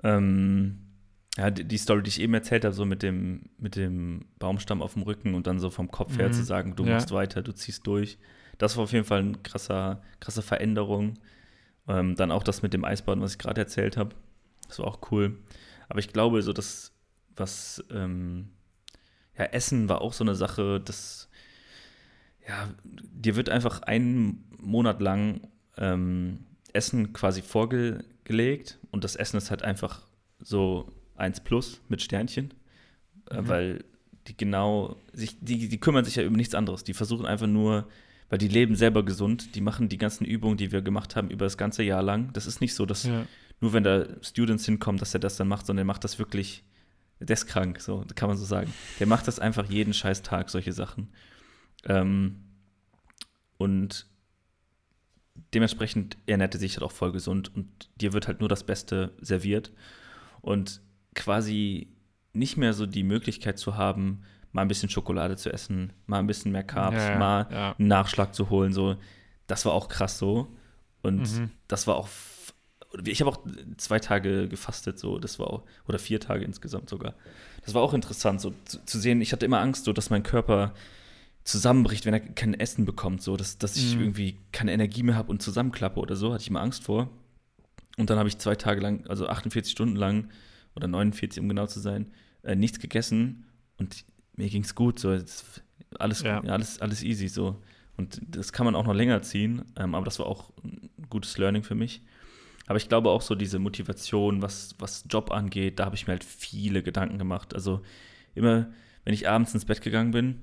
Ähm, ja, die, die, Story, die ich eben erzählt habe, so mit dem, mit dem Baumstamm auf dem Rücken und dann so vom Kopf her mhm. zu sagen, du ja. machst weiter, du ziehst durch. Das war auf jeden Fall eine krasser, krasse Veränderung. Ähm, dann auch das mit dem Eisbaden, was ich gerade erzählt habe. Das war auch cool. Aber ich glaube, so das, was, ähm, ja, Essen war auch so eine Sache, das, ja, dir wird einfach einen Monat lang ähm, Essen quasi vorgelegt und das Essen ist halt einfach so 1 plus mit Sternchen, äh, mhm. weil die genau sich, die, die kümmern sich ja über nichts anderes. Die versuchen einfach nur, weil die leben selber gesund, die machen die ganzen Übungen, die wir gemacht haben, über das ganze Jahr lang. Das ist nicht so, dass ja. nur wenn da Students hinkommen, dass er das dann macht, sondern er macht das wirklich, der ist krank, so kann man so sagen. Der macht das einfach jeden scheiß Tag, solche Sachen. Ähm, und dementsprechend ernährt er sich halt auch voll gesund und dir wird halt nur das Beste serviert. Und quasi nicht mehr so die Möglichkeit zu haben, mal ein bisschen Schokolade zu essen, mal ein bisschen mehr Carbs, ja, mal ja. einen Nachschlag zu holen. So, das war auch krass so. Und mhm. das war auch. Ich habe auch zwei Tage gefastet, so, das war auch, oder vier Tage insgesamt sogar. Das war auch interessant, so zu, zu sehen. Ich hatte immer Angst, so, dass mein Körper zusammenbricht, wenn er kein Essen bekommt, so, dass, dass ich mhm. irgendwie keine Energie mehr habe und zusammenklappe oder so, hatte ich immer Angst vor. Und dann habe ich zwei Tage lang, also 48 Stunden lang, oder 49, um genau zu sein, äh, nichts gegessen und mir ging es gut. So, alles, ja. alles, alles easy so. Und das kann man auch noch länger ziehen, ähm, aber das war auch ein gutes Learning für mich. Aber ich glaube auch so diese Motivation, was, was Job angeht, da habe ich mir halt viele Gedanken gemacht. Also immer, wenn ich abends ins Bett gegangen bin,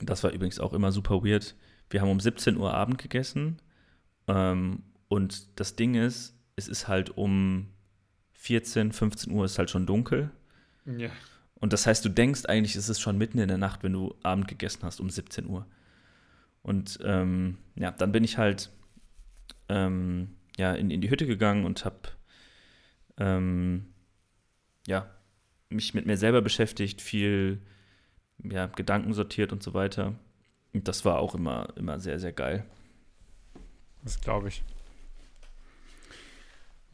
das war übrigens auch immer super weird. Wir haben um 17 Uhr Abend gegessen ähm, und das Ding ist, es ist halt um 14, 15 Uhr ist halt schon dunkel. Ja. Und das heißt, du denkst eigentlich, es ist schon mitten in der Nacht, wenn du Abend gegessen hast um 17 Uhr. Und ähm, ja, dann bin ich halt ähm, ja, in, in die Hütte gegangen und habe ähm, ja, mich mit mir selber beschäftigt, viel ja, Gedanken sortiert und so weiter. Und das war auch immer, immer sehr, sehr geil. Das glaube ich.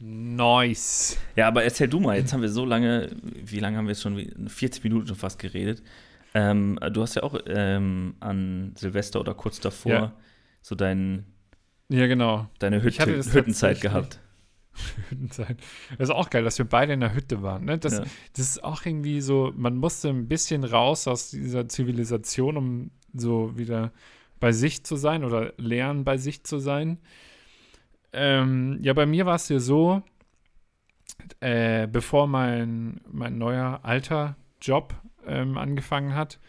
Nice. Ja, aber erzähl du mal, jetzt haben wir so lange, wie lange haben wir jetzt schon, 40 Minuten schon fast geredet. Ähm, du hast ja auch ähm, an Silvester oder kurz davor ja. so dein, ja, genau. deine Hütte, Hüttenzeit gehabt. Hüttenzeit. Das ist auch geil, dass wir beide in der Hütte waren. Ne? Das, ja. das ist auch irgendwie so, man musste ein bisschen raus aus dieser Zivilisation, um so wieder bei sich zu sein oder lernen, bei sich zu sein. Ähm, ja, bei mir war es ja so, äh, bevor mein, mein neuer alter Job ähm, angefangen hat,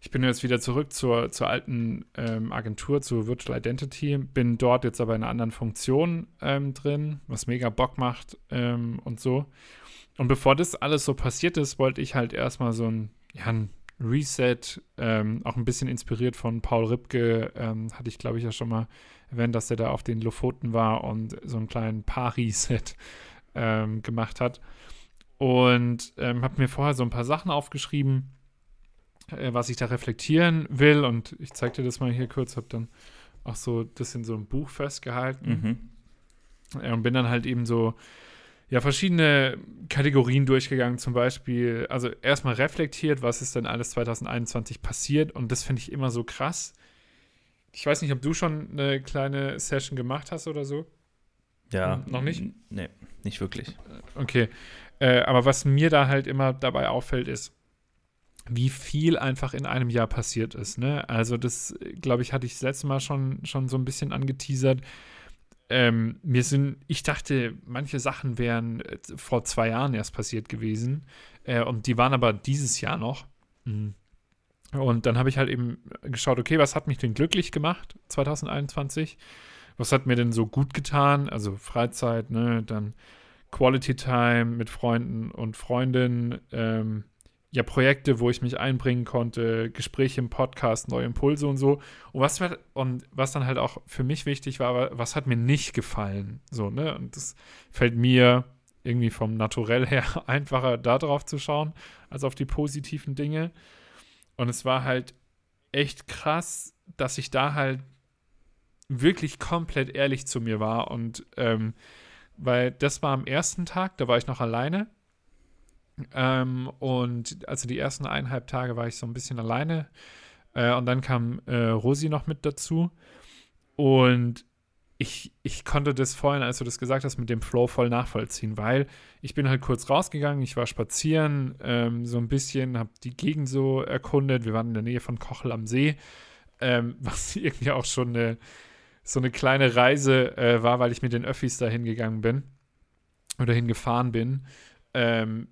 ich bin jetzt wieder zurück zur, zur alten ähm, Agentur, zur Virtual Identity, bin dort jetzt aber in einer anderen Funktion ähm, drin, was mega Bock macht ähm, und so. Und bevor das alles so passiert ist, wollte ich halt erstmal so ein, ja, ein Reset, ähm, auch ein bisschen inspiriert von Paul Ripke, ähm, hatte ich glaube ich ja schon mal erwähnt, dass er da auf den Lofoten war und so einen kleinen Paar-Reset ähm, gemacht hat. Und ähm, habe mir vorher so ein paar Sachen aufgeschrieben, äh, was ich da reflektieren will. Und ich zeig dir das mal hier kurz, habe dann auch so das in so einem Buch festgehalten. Mhm. Äh, und bin dann halt eben so ja, verschiedene Kategorien durchgegangen, zum Beispiel, also erstmal reflektiert, was ist denn alles 2021 passiert und das finde ich immer so krass. Ich weiß nicht, ob du schon eine kleine Session gemacht hast oder so. Ja. Noch nicht? Nee, nicht wirklich. Okay. Äh, aber was mir da halt immer dabei auffällt, ist, wie viel einfach in einem Jahr passiert ist. Ne? Also, das, glaube ich, hatte ich das letzte Mal schon, schon so ein bisschen angeteasert. Ähm, mir sind, ich dachte, manche Sachen wären äh, vor zwei Jahren erst passiert gewesen. Äh, und die waren aber dieses Jahr noch. Mhm. Und dann habe ich halt eben geschaut, okay, was hat mich denn glücklich gemacht 2021? Was hat mir denn so gut getan? Also Freizeit, ne, dann Quality Time mit Freunden und Freundinnen, ähm, ja, Projekte, wo ich mich einbringen konnte, Gespräche im Podcast, neue Impulse und so. Und was, und was dann halt auch für mich wichtig war, was hat mir nicht gefallen? So, ne? Und das fällt mir irgendwie vom Naturell her einfacher, da drauf zu schauen, als auf die positiven Dinge. Und es war halt echt krass, dass ich da halt wirklich komplett ehrlich zu mir war. Und ähm, weil das war am ersten Tag, da war ich noch alleine ähm, und also die ersten eineinhalb Tage war ich so ein bisschen alleine. Äh, und dann kam äh, Rosi noch mit dazu. Und ich, ich konnte das vorhin, als du das gesagt hast, mit dem Flow voll nachvollziehen, weil ich bin halt kurz rausgegangen, ich war spazieren, ähm, so ein bisschen, habe die Gegend so erkundet. Wir waren in der Nähe von Kochel am See, ähm, was irgendwie auch schon eine, so eine kleine Reise äh, war, weil ich mit den Öffis dahin gegangen bin oder hingefahren bin. Ähm,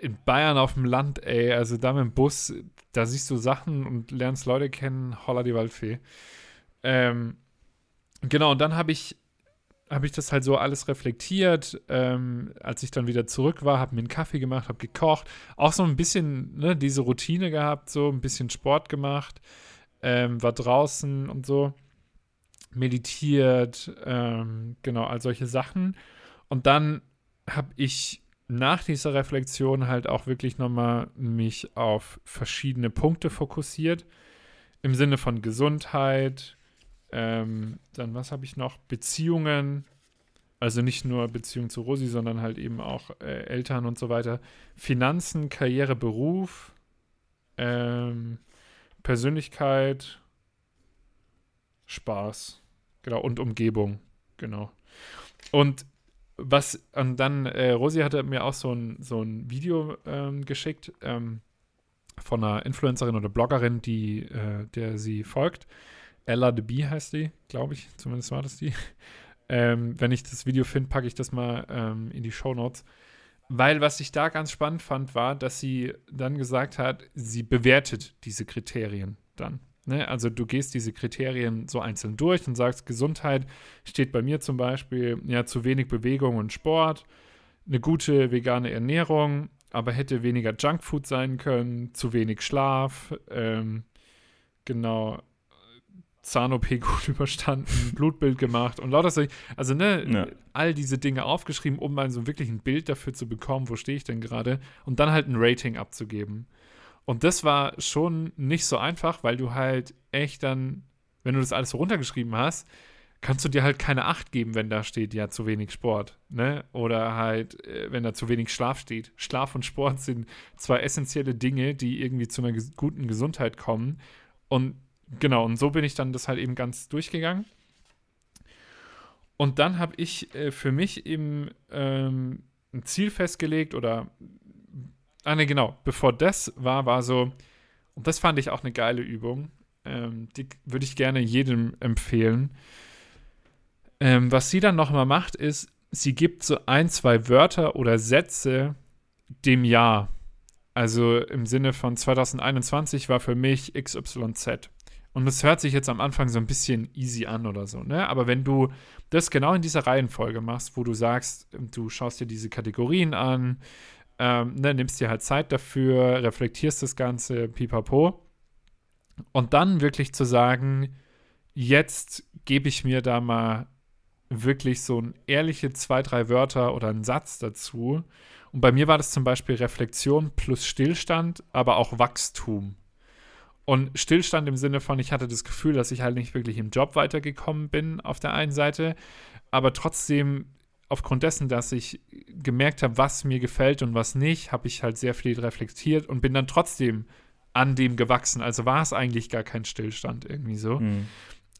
in Bayern auf dem Land, ey, also da mit dem Bus, da siehst du Sachen und lernst Leute kennen, holla die Waldfee. Ähm, genau, und dann habe ich, habe ich das halt so alles reflektiert, ähm, als ich dann wieder zurück war, habe mir einen Kaffee gemacht, habe gekocht, auch so ein bisschen ne, diese Routine gehabt, so ein bisschen Sport gemacht, ähm, war draußen und so, meditiert, ähm, genau, all solche Sachen. Und dann habe ich nach dieser Reflexion halt auch wirklich nochmal mich auf verschiedene Punkte fokussiert. Im Sinne von Gesundheit, ähm, dann was habe ich noch? Beziehungen, also nicht nur Beziehung zu Rosi, sondern halt eben auch äh, Eltern und so weiter. Finanzen, Karriere, Beruf, ähm, Persönlichkeit, Spaß, genau, und Umgebung, genau. Und was, und dann, äh, Rosi hatte mir auch so ein, so ein Video ähm, geschickt ähm, von einer Influencerin oder Bloggerin, die, äh, der sie folgt. Ella the Bee heißt die, glaube ich, zumindest war das die. ähm, wenn ich das Video finde, packe ich das mal ähm, in die Show Notes. Weil was ich da ganz spannend fand, war, dass sie dann gesagt hat, sie bewertet diese Kriterien dann. Ne? Also du gehst diese Kriterien so einzeln durch und sagst, Gesundheit steht bei mir zum Beispiel ja zu wenig Bewegung und Sport, eine gute vegane Ernährung, aber hätte weniger Junkfood sein können, zu wenig Schlaf, ähm, genau, Zahn-OP gut überstanden, Blutbild gemacht und lauter solche, also ne, ja. all diese Dinge aufgeschrieben, um mal so wirklich ein Bild dafür zu bekommen, wo stehe ich denn gerade und dann halt ein Rating abzugeben. Und das war schon nicht so einfach, weil du halt echt dann, wenn du das alles so runtergeschrieben hast, kannst du dir halt keine Acht geben, wenn da steht, ja, zu wenig Sport, ne? Oder halt, äh, wenn da zu wenig Schlaf steht. Schlaf und Sport sind zwei essentielle Dinge, die irgendwie zu einer ges guten Gesundheit kommen. Und genau, und so bin ich dann das halt eben ganz durchgegangen. Und dann habe ich äh, für mich eben ähm, ein Ziel festgelegt oder Ah, ne, genau. Bevor das war, war so, und das fand ich auch eine geile Übung. Ähm, die würde ich gerne jedem empfehlen. Ähm, was sie dann nochmal macht, ist, sie gibt so ein, zwei Wörter oder Sätze dem Jahr. Also im Sinne von 2021 war für mich XYZ. Und das hört sich jetzt am Anfang so ein bisschen easy an oder so, ne? Aber wenn du das genau in dieser Reihenfolge machst, wo du sagst, du schaust dir diese Kategorien an, ähm, ne, nimmst dir halt Zeit dafür, reflektierst das Ganze, pipapo. Und dann wirklich zu sagen, jetzt gebe ich mir da mal wirklich so ein ehrliche zwei, drei Wörter oder einen Satz dazu. Und bei mir war das zum Beispiel Reflexion plus Stillstand, aber auch Wachstum. Und Stillstand im Sinne von, ich hatte das Gefühl, dass ich halt nicht wirklich im Job weitergekommen bin auf der einen Seite, aber trotzdem aufgrund dessen, dass ich gemerkt habe, was mir gefällt und was nicht, habe ich halt sehr viel reflektiert und bin dann trotzdem an dem gewachsen. Also war es eigentlich gar kein Stillstand irgendwie so. Mhm.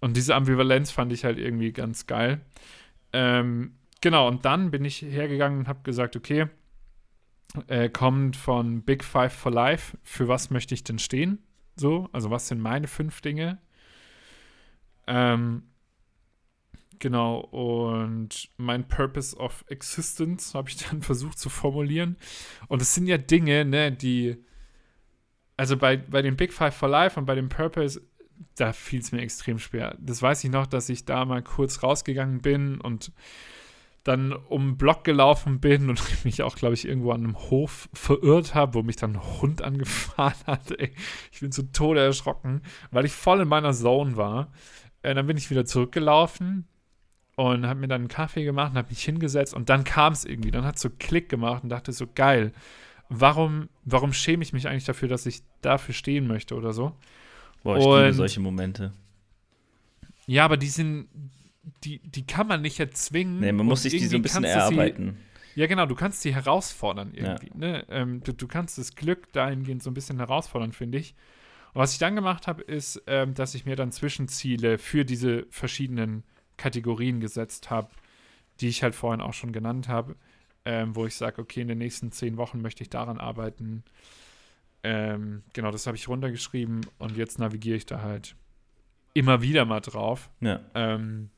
Und diese Ambivalenz fand ich halt irgendwie ganz geil. Ähm, genau, und dann bin ich hergegangen und habe gesagt, okay, äh, kommt von Big Five for Life, für was möchte ich denn stehen? So, also was sind meine fünf Dinge? Ähm, genau, und mein Purpose of Existence habe ich dann versucht zu formulieren. Und es sind ja Dinge, ne, die, also bei, bei dem Big Five for Life und bei dem Purpose, da fiel es mir extrem schwer. Das weiß ich noch, dass ich da mal kurz rausgegangen bin und dann um den Block gelaufen bin und mich auch, glaube ich, irgendwo an einem Hof verirrt habe, wo mich dann ein Hund angefahren hat. Ey. Ich bin zu Tode erschrocken, weil ich voll in meiner Zone war. Äh, dann bin ich wieder zurückgelaufen und habe mir dann einen Kaffee gemacht und habe mich hingesetzt und dann kam es irgendwie. Dann hat es so Klick gemacht und dachte so, geil, warum, warum schäme ich mich eigentlich dafür, dass ich dafür stehen möchte oder so? Boah, ich und, liebe solche Momente. Ja, aber die sind, die, die kann man nicht erzwingen. Nee, man muss sich die so ein bisschen erarbeiten. Sie, ja, genau, du kannst sie herausfordern irgendwie. Ja. Ne? Ähm, du, du, kannst das Glück dahingehend so ein bisschen herausfordern, finde ich. Und was ich dann gemacht habe, ist, ähm, dass ich mir dann Zwischenziele für diese verschiedenen Kategorien gesetzt habe, die ich halt vorhin auch schon genannt habe, ähm, wo ich sage, okay, in den nächsten zehn Wochen möchte ich daran arbeiten. Ähm, genau, das habe ich runtergeschrieben und jetzt navigiere ich da halt immer wieder mal drauf. Ja. Ähm,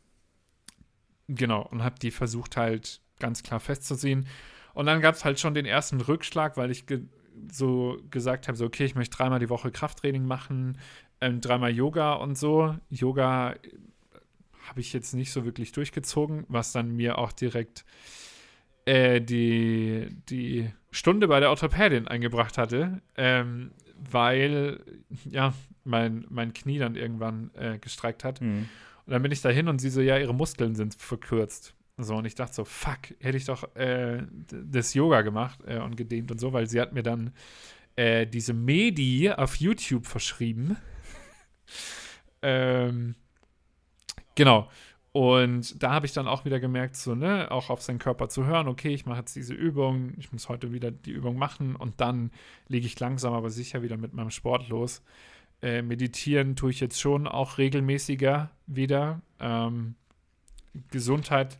Genau, und habe die versucht halt ganz klar festzusehen. Und dann gab es halt schon den ersten Rückschlag, weil ich ge so gesagt habe, so okay, ich möchte dreimal die Woche Krafttraining machen, ähm, dreimal Yoga und so. Yoga äh, habe ich jetzt nicht so wirklich durchgezogen, was dann mir auch direkt äh, die, die Stunde bei der Orthopädin eingebracht hatte, ähm, weil ja mein, mein Knie dann irgendwann äh, gestreikt hat. Mhm. Und dann bin ich da hin und sie so, ja, ihre Muskeln sind verkürzt. So, und ich dachte so, fuck, hätte ich doch äh, das Yoga gemacht äh, und gedehnt und so, weil sie hat mir dann äh, diese Medi auf YouTube verschrieben. ähm, genau. Und da habe ich dann auch wieder gemerkt, so, ne, auch auf seinen Körper zu hören, okay, ich mache jetzt diese Übung, ich muss heute wieder die Übung machen und dann lege ich langsam aber sicher wieder mit meinem Sport los. Äh, meditieren tue ich jetzt schon auch regelmäßiger wieder. Ähm, Gesundheit,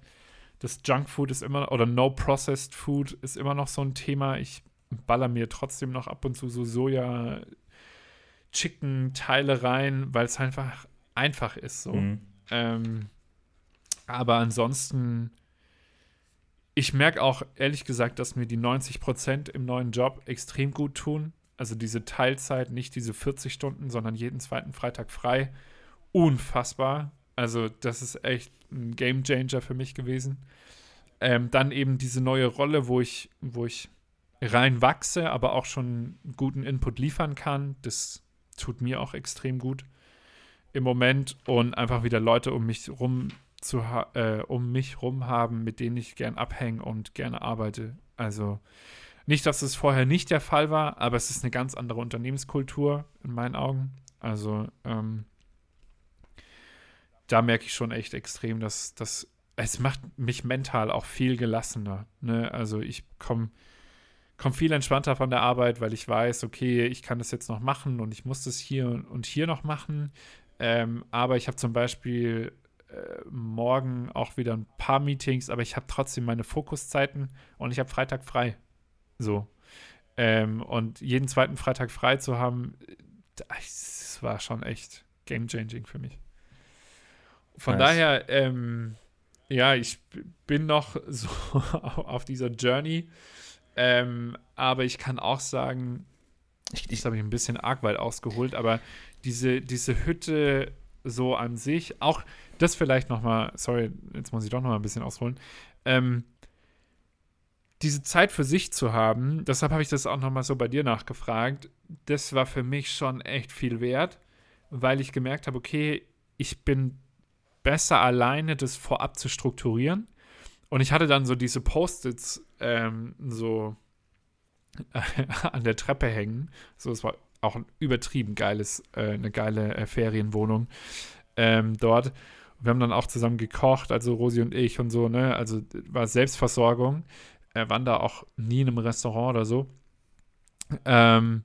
das Junkfood ist immer, oder No Processed Food ist immer noch so ein Thema. Ich baller mir trotzdem noch ab und zu so Soja, Chicken-Teile rein, weil es einfach einfach ist so. Mhm. Ähm, aber ansonsten, ich merke auch ehrlich gesagt, dass mir die 90 Prozent im neuen Job extrem gut tun. Also diese Teilzeit, nicht diese 40 Stunden, sondern jeden zweiten Freitag frei. Unfassbar. Also das ist echt ein Game Changer für mich gewesen. Ähm, dann eben diese neue Rolle, wo ich, wo ich rein wachse, aber auch schon guten Input liefern kann. Das tut mir auch extrem gut im Moment und einfach wieder Leute um mich rum zu äh, um mich rum haben, mit denen ich gern abhänge und gerne arbeite. Also nicht, dass es vorher nicht der Fall war, aber es ist eine ganz andere Unternehmenskultur in meinen Augen. Also ähm, da merke ich schon echt extrem, dass das es macht mich mental auch viel gelassener. Ne? Also ich komme komm viel entspannter von der Arbeit, weil ich weiß, okay, ich kann das jetzt noch machen und ich muss das hier und hier noch machen. Ähm, aber ich habe zum Beispiel äh, morgen auch wieder ein paar Meetings, aber ich habe trotzdem meine Fokuszeiten und ich habe Freitag frei. So. Ähm, und jeden zweiten Freitag frei zu haben, das war schon echt game-changing für mich. Von nice. daher, ähm, ja, ich bin noch so auf dieser Journey. Ähm, aber ich kann auch sagen, ich, das habe ich ein bisschen arg weit ausgeholt, aber diese, diese Hütte so an sich, auch das vielleicht noch mal, sorry, jetzt muss ich doch noch mal ein bisschen ausholen, ähm, diese Zeit für sich zu haben, deshalb habe ich das auch nochmal so bei dir nachgefragt, das war für mich schon echt viel wert, weil ich gemerkt habe, okay, ich bin besser alleine, das vorab zu strukturieren. Und ich hatte dann so diese Post-its ähm, so an der Treppe hängen. So, es war auch ein übertrieben geiles, äh, eine geile äh, Ferienwohnung ähm, dort wir haben dann auch zusammen gekocht, also Rosi und ich und so, ne? Also war Selbstversorgung. Wir waren da auch nie in einem Restaurant oder so. Ähm,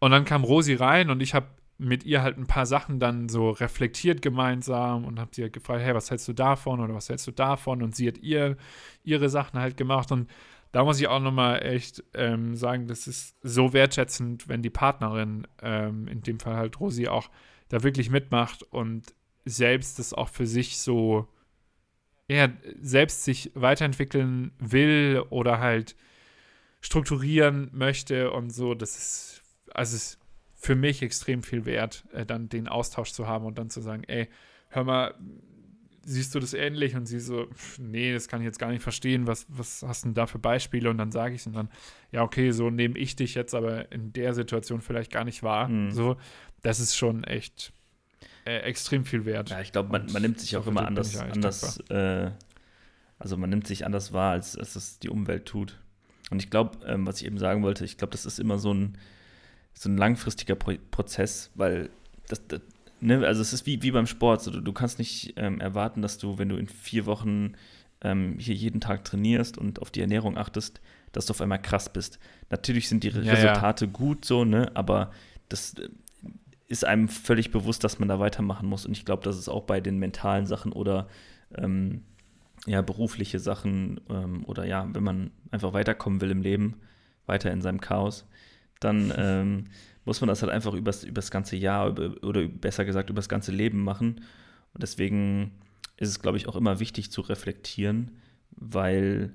und dann kam Rosi rein und ich habe mit ihr halt ein paar Sachen dann so reflektiert gemeinsam und habe sie halt gefragt, hey, was hältst du davon oder was hältst du davon? Und sie hat ihr ihre Sachen halt gemacht und da muss ich auch nochmal echt ähm, sagen, das ist so wertschätzend, wenn die Partnerin, ähm, in dem Fall halt Rosi, auch da wirklich mitmacht und selbst das auch für sich so, ja, selbst sich weiterentwickeln will oder halt strukturieren möchte und so, das ist, also ist für mich extrem viel wert, äh, dann den Austausch zu haben und dann zu sagen, ey, hör mal, siehst du das ähnlich? Und sie so, nee, das kann ich jetzt gar nicht verstehen, was, was hast du denn da für Beispiele? Und dann sage ich es und dann, ja, okay, so nehme ich dich jetzt aber in der Situation vielleicht gar nicht wahr. Mhm. So, das ist schon echt äh, extrem viel wert. Ja, ich glaube, man, man, nimmt sich auch immer anders, anders äh, also man nimmt sich anders wahr, als, als es die Umwelt tut. Und ich glaube, ähm, was ich eben sagen wollte, ich glaube, das ist immer so ein, so ein langfristiger Pro Prozess, weil das, das ne, also es ist wie, wie beim Sport, so, du, du kannst nicht ähm, erwarten, dass du, wenn du in vier Wochen ähm, hier jeden Tag trainierst und auf die Ernährung achtest, dass du auf einmal krass bist. Natürlich sind die ja, Resultate ja. gut so, ne, aber das ist einem völlig bewusst, dass man da weitermachen muss. Und ich glaube, das ist auch bei den mentalen Sachen oder ähm, ja, berufliche Sachen ähm, oder ja, wenn man einfach weiterkommen will im Leben, weiter in seinem Chaos, dann ähm, muss man das halt einfach übers, übers ganze Jahr über, oder besser gesagt übers ganze Leben machen. Und deswegen ist es, glaube ich, auch immer wichtig zu reflektieren, weil,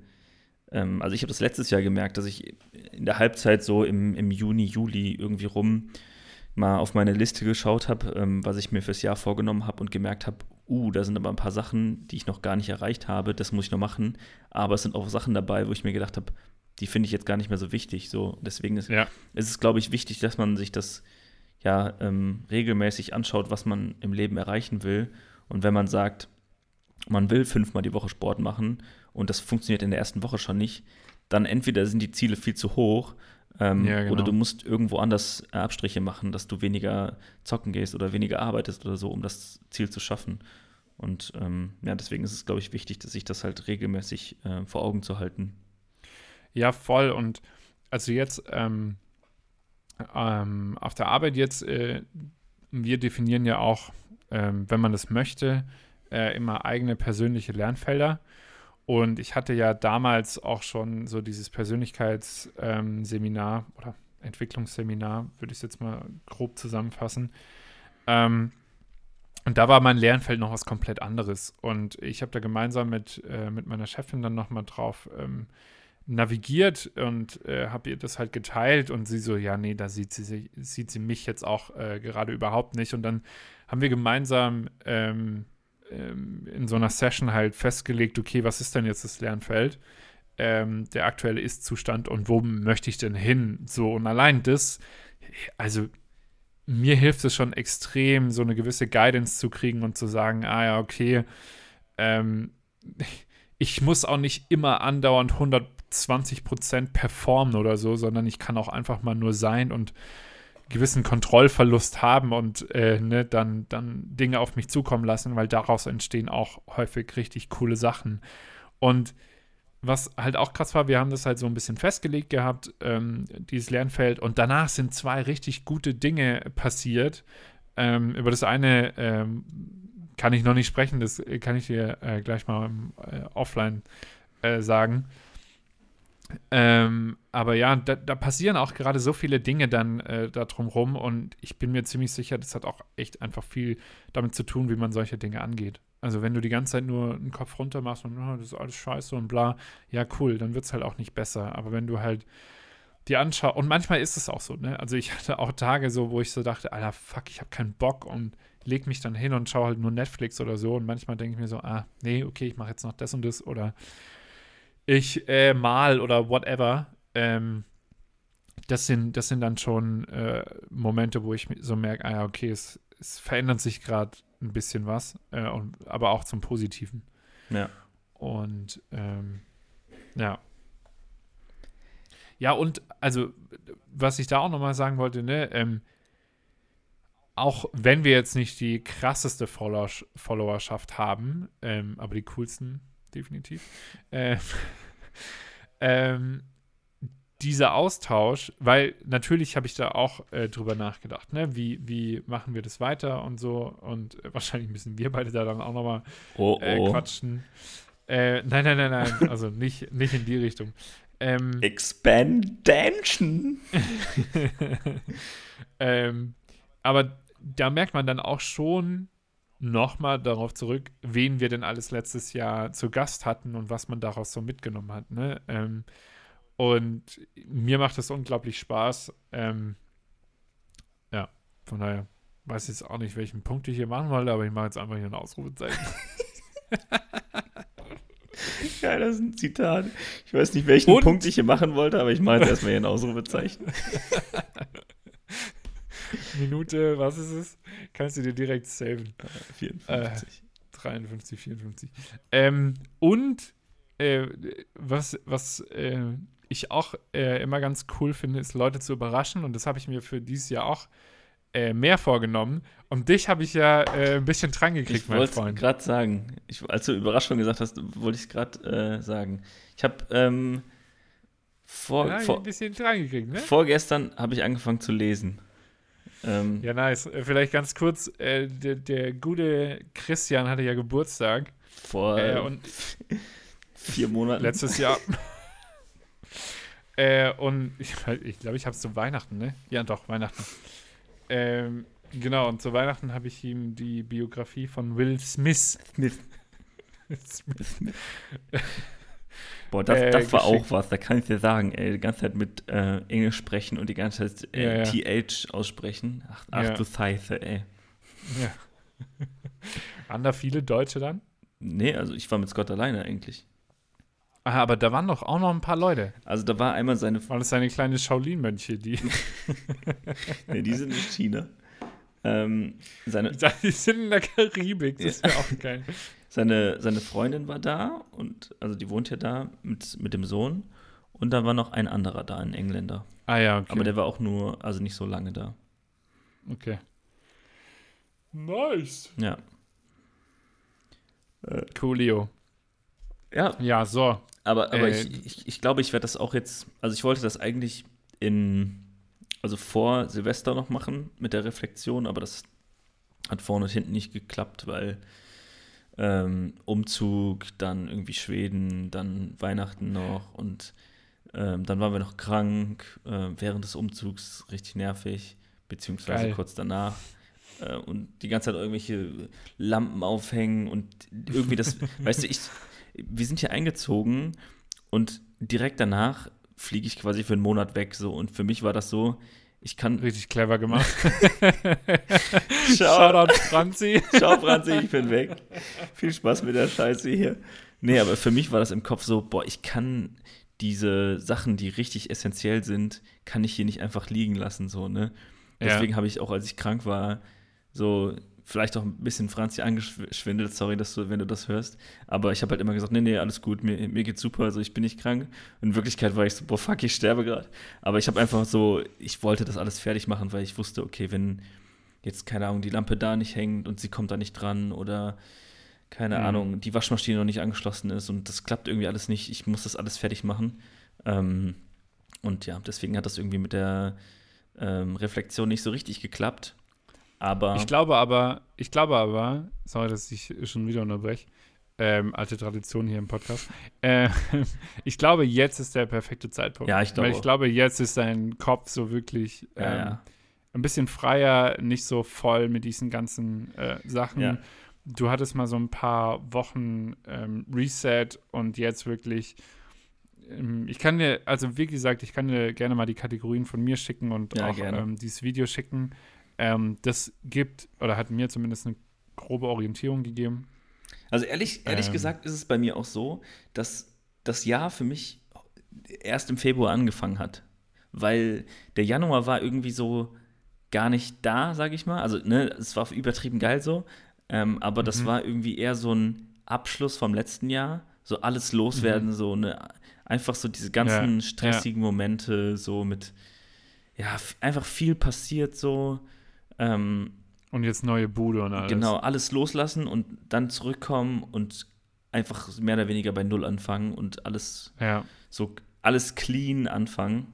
ähm, also ich habe das letztes Jahr gemerkt, dass ich in der Halbzeit so im, im Juni, Juli irgendwie rum mal auf meine Liste geschaut habe, ähm, was ich mir fürs Jahr vorgenommen habe und gemerkt habe, uh, da sind aber ein paar Sachen, die ich noch gar nicht erreicht habe, das muss ich noch machen. Aber es sind auch Sachen dabei, wo ich mir gedacht habe, die finde ich jetzt gar nicht mehr so wichtig. So, deswegen ist, ja. ist es, glaube ich, wichtig, dass man sich das ja ähm, regelmäßig anschaut, was man im Leben erreichen will. Und wenn man sagt, man will fünfmal die Woche Sport machen und das funktioniert in der ersten Woche schon nicht, dann entweder sind die Ziele viel zu hoch ähm, ja, genau. oder du musst irgendwo anders Abstriche machen, dass du weniger zocken gehst oder weniger arbeitest oder so, um das Ziel zu schaffen. Und ähm, ja, deswegen ist es, glaube ich, wichtig, dass sich das halt regelmäßig äh, vor Augen zu halten. Ja, voll. Und also jetzt ähm, ähm, auf der Arbeit jetzt, äh, wir definieren ja auch, ähm, wenn man das möchte, äh, immer eigene persönliche Lernfelder. Und ich hatte ja damals auch schon so dieses Persönlichkeitsseminar oder Entwicklungsseminar, würde ich es jetzt mal grob zusammenfassen. Ähm, und da war mein Lernfeld noch was komplett anderes. Und ich habe da gemeinsam mit, äh, mit meiner Chefin dann nochmal drauf ähm, navigiert und äh, habe ihr das halt geteilt und sie so, ja, nee, da sieht sie, sieht sie mich jetzt auch äh, gerade überhaupt nicht. Und dann haben wir gemeinsam ähm, ähm, in so einer Session halt festgelegt, okay, was ist denn jetzt das Lernfeld? Ähm, der aktuelle Ist-Zustand und wo möchte ich denn hin? So, und allein das, also mir hilft es schon extrem, so eine gewisse Guidance zu kriegen und zu sagen, ah ja, okay, ähm, ich muss auch nicht immer andauernd 100 20 Prozent performen oder so, sondern ich kann auch einfach mal nur sein und gewissen Kontrollverlust haben und äh, ne, dann, dann Dinge auf mich zukommen lassen, weil daraus entstehen auch häufig richtig coole Sachen. Und was halt auch krass war, wir haben das halt so ein bisschen festgelegt gehabt, ähm, dieses Lernfeld, und danach sind zwei richtig gute Dinge passiert. Ähm, über das eine ähm, kann ich noch nicht sprechen, das kann ich dir äh, gleich mal äh, offline äh, sagen. Ähm, aber ja, da, da, passieren auch gerade so viele Dinge dann äh, da drumherum und ich bin mir ziemlich sicher, das hat auch echt einfach viel damit zu tun, wie man solche Dinge angeht. Also wenn du die ganze Zeit nur einen Kopf runter machst und oh, das ist alles scheiße und bla, ja cool, dann wird es halt auch nicht besser. Aber wenn du halt dir anschaust, und manchmal ist es auch so, ne? Also ich hatte auch Tage so, wo ich so dachte, Alter, fuck, ich habe keinen Bock und leg mich dann hin und schaue halt nur Netflix oder so und manchmal denke ich mir so, ah, nee, okay, ich mache jetzt noch das und das oder ich äh, mal oder whatever. Ähm, das sind, das sind dann schon äh, Momente, wo ich so merke, ah ja, okay, es, es verändert sich gerade ein bisschen was, äh, und, aber auch zum Positiven. Ja. Und ähm, ja. Ja, und also, was ich da auch nochmal sagen wollte, ne, ähm, auch wenn wir jetzt nicht die krasseste Follower Followerschaft haben, ähm, aber die coolsten definitiv, ähm, ähm, dieser Austausch, weil natürlich habe ich da auch äh, drüber nachgedacht, ne? wie, wie machen wir das weiter und so und äh, wahrscheinlich müssen wir beide da dann auch nochmal oh, äh, oh. quatschen. Äh, nein, nein, nein, nein, also nicht, nicht in die Richtung. Ähm, Expansion. ähm, aber da merkt man dann auch schon nochmal darauf zurück, wen wir denn alles letztes Jahr zu Gast hatten und was man daraus so mitgenommen hat. Ne? Ähm, und mir macht das unglaublich Spaß. Ähm, ja, von daher weiß ich jetzt auch nicht, welchen Punkt ich hier machen wollte, aber ich mache jetzt einfach hier ein Ausrufezeichen. Ja, das ist ein Zitat. Ich weiß nicht, welchen Und? Punkt ich hier machen wollte, aber ich mache jetzt erstmal hier ein Ausrufezeichen. Minute, was ist es? Kannst du dir direkt saven. 54. Äh, 53, 54. Ähm, und äh, was, was äh, ich auch äh, immer ganz cool finde, ist, Leute zu überraschen. Und das habe ich mir für dieses Jahr auch äh, mehr vorgenommen. Und dich habe ich ja äh, ein bisschen dran gekriegt, mein Freund. Ich wollte gerade sagen, ich, als du Überraschung gesagt hast, wollte ich es gerade äh, sagen. Ich habe ähm, vor, ja, vor, ein bisschen dran gekriegt, ne? Vorgestern habe ich angefangen zu lesen. Ähm, ja, nice. Äh, vielleicht ganz kurz, äh, der, der, gute Christian hatte ja Geburtstag. Vor äh, und vier Monaten. Letztes Jahr. äh, und ich glaube, ich, glaub, ich habe es zu Weihnachten, ne? Ja, doch, Weihnachten. Ähm, genau, und zu Weihnachten habe ich ihm die Biografie von Will Smith. Smith. Smith. Boah, das, äh, das war geschickt. auch was, da kann ich dir sagen, ey, die ganze Zeit mit äh, Englisch sprechen und die ganze Zeit äh, ja, ja. TH aussprechen. Ach, ach ja. du Scheiße, ey. Ja. Waren da viele Deutsche dann? Nee, also ich war mit Scott alleine eigentlich. Ah, aber da waren doch auch noch ein paar Leute. Also da war einmal seine. War das seine kleine Shaolin-Mönche, die. nee, die sind in China. Ähm, seine, die sind in der Karibik, das ja. wäre auch geil. Seine, seine Freundin war da und also die wohnt ja da mit, mit dem Sohn. Und dann war noch ein anderer da, ein Engländer. Ah ja, okay. Aber der war auch nur, also nicht so lange da. Okay. Nice. Ja. Äh, Coolio. Ja. Ja, so. Aber, aber äh, ich, ich, ich glaube, ich werde das auch jetzt, also ich wollte das eigentlich in, also vor Silvester noch machen mit der Reflexion, aber das hat vorne und hinten nicht geklappt, weil ähm, Umzug, dann irgendwie Schweden, dann Weihnachten noch und ähm, dann waren wir noch krank äh, während des Umzugs, richtig nervig, beziehungsweise Geil. kurz danach. Äh, und die ganze Zeit irgendwelche Lampen aufhängen und irgendwie das, weißt du, ich, wir sind hier eingezogen und direkt danach fliege ich quasi für einen Monat weg. So. Und für mich war das so, ich kann. Richtig clever gemacht. Ciao. Shoutout Franzi. Ciao, Franzi, ich bin weg. Viel Spaß mit der Scheiße hier. Nee, aber für mich war das im Kopf so, boah, ich kann diese Sachen, die richtig essentiell sind, kann ich hier nicht einfach liegen lassen, so, ne? Deswegen ja. habe ich auch, als ich krank war, so vielleicht auch ein bisschen Franzi angeschwindelt, sorry, dass du, wenn du das hörst. Aber ich habe halt immer gesagt, nee, nee, alles gut, mir, mir geht's super, also ich bin nicht krank. Und in Wirklichkeit war ich so, boah, fuck, ich sterbe gerade. Aber ich habe einfach so, ich wollte das alles fertig machen, weil ich wusste, okay, wenn jetzt, keine Ahnung, die Lampe da nicht hängt und sie kommt da nicht dran oder keine mhm. Ahnung, die Waschmaschine noch nicht angeschlossen ist und das klappt irgendwie alles nicht, ich muss das alles fertig machen. Ähm, und ja, deswegen hat das irgendwie mit der ähm, Reflexion nicht so richtig geklappt. Aber ich glaube aber, ich glaube aber, sorry, dass ich schon wieder unterbreche, ähm, alte Tradition hier im Podcast. Äh, ich glaube, jetzt ist der perfekte Zeitpunkt. Ja, ich glaube. Weil ich glaube, jetzt ist dein Kopf so wirklich ähm, ja, ja. ein bisschen freier, nicht so voll mit diesen ganzen äh, Sachen. Ja. Du hattest mal so ein paar Wochen ähm, Reset und jetzt wirklich. Ähm, ich kann dir, also wie gesagt, ich kann dir gerne mal die Kategorien von mir schicken und auch ähm, dieses Video schicken. Ähm, das gibt, oder hat mir zumindest eine grobe Orientierung gegeben. Also ehrlich, ehrlich ähm, gesagt ist es bei mir auch so, dass das Jahr für mich erst im Februar angefangen hat. Weil der Januar war irgendwie so gar nicht da, sag ich mal. Also, ne, es war übertrieben geil so. Ähm, aber mhm. das war irgendwie eher so ein Abschluss vom letzten Jahr. So alles loswerden, mhm. so ne, einfach so diese ganzen ja, stressigen ja. Momente, so mit, ja, einfach viel passiert so. Ähm, Und jetzt neue Bude und alles. Genau, alles loslassen und dann zurückkommen und einfach mehr oder weniger bei Null anfangen und alles ja. so alles clean anfangen.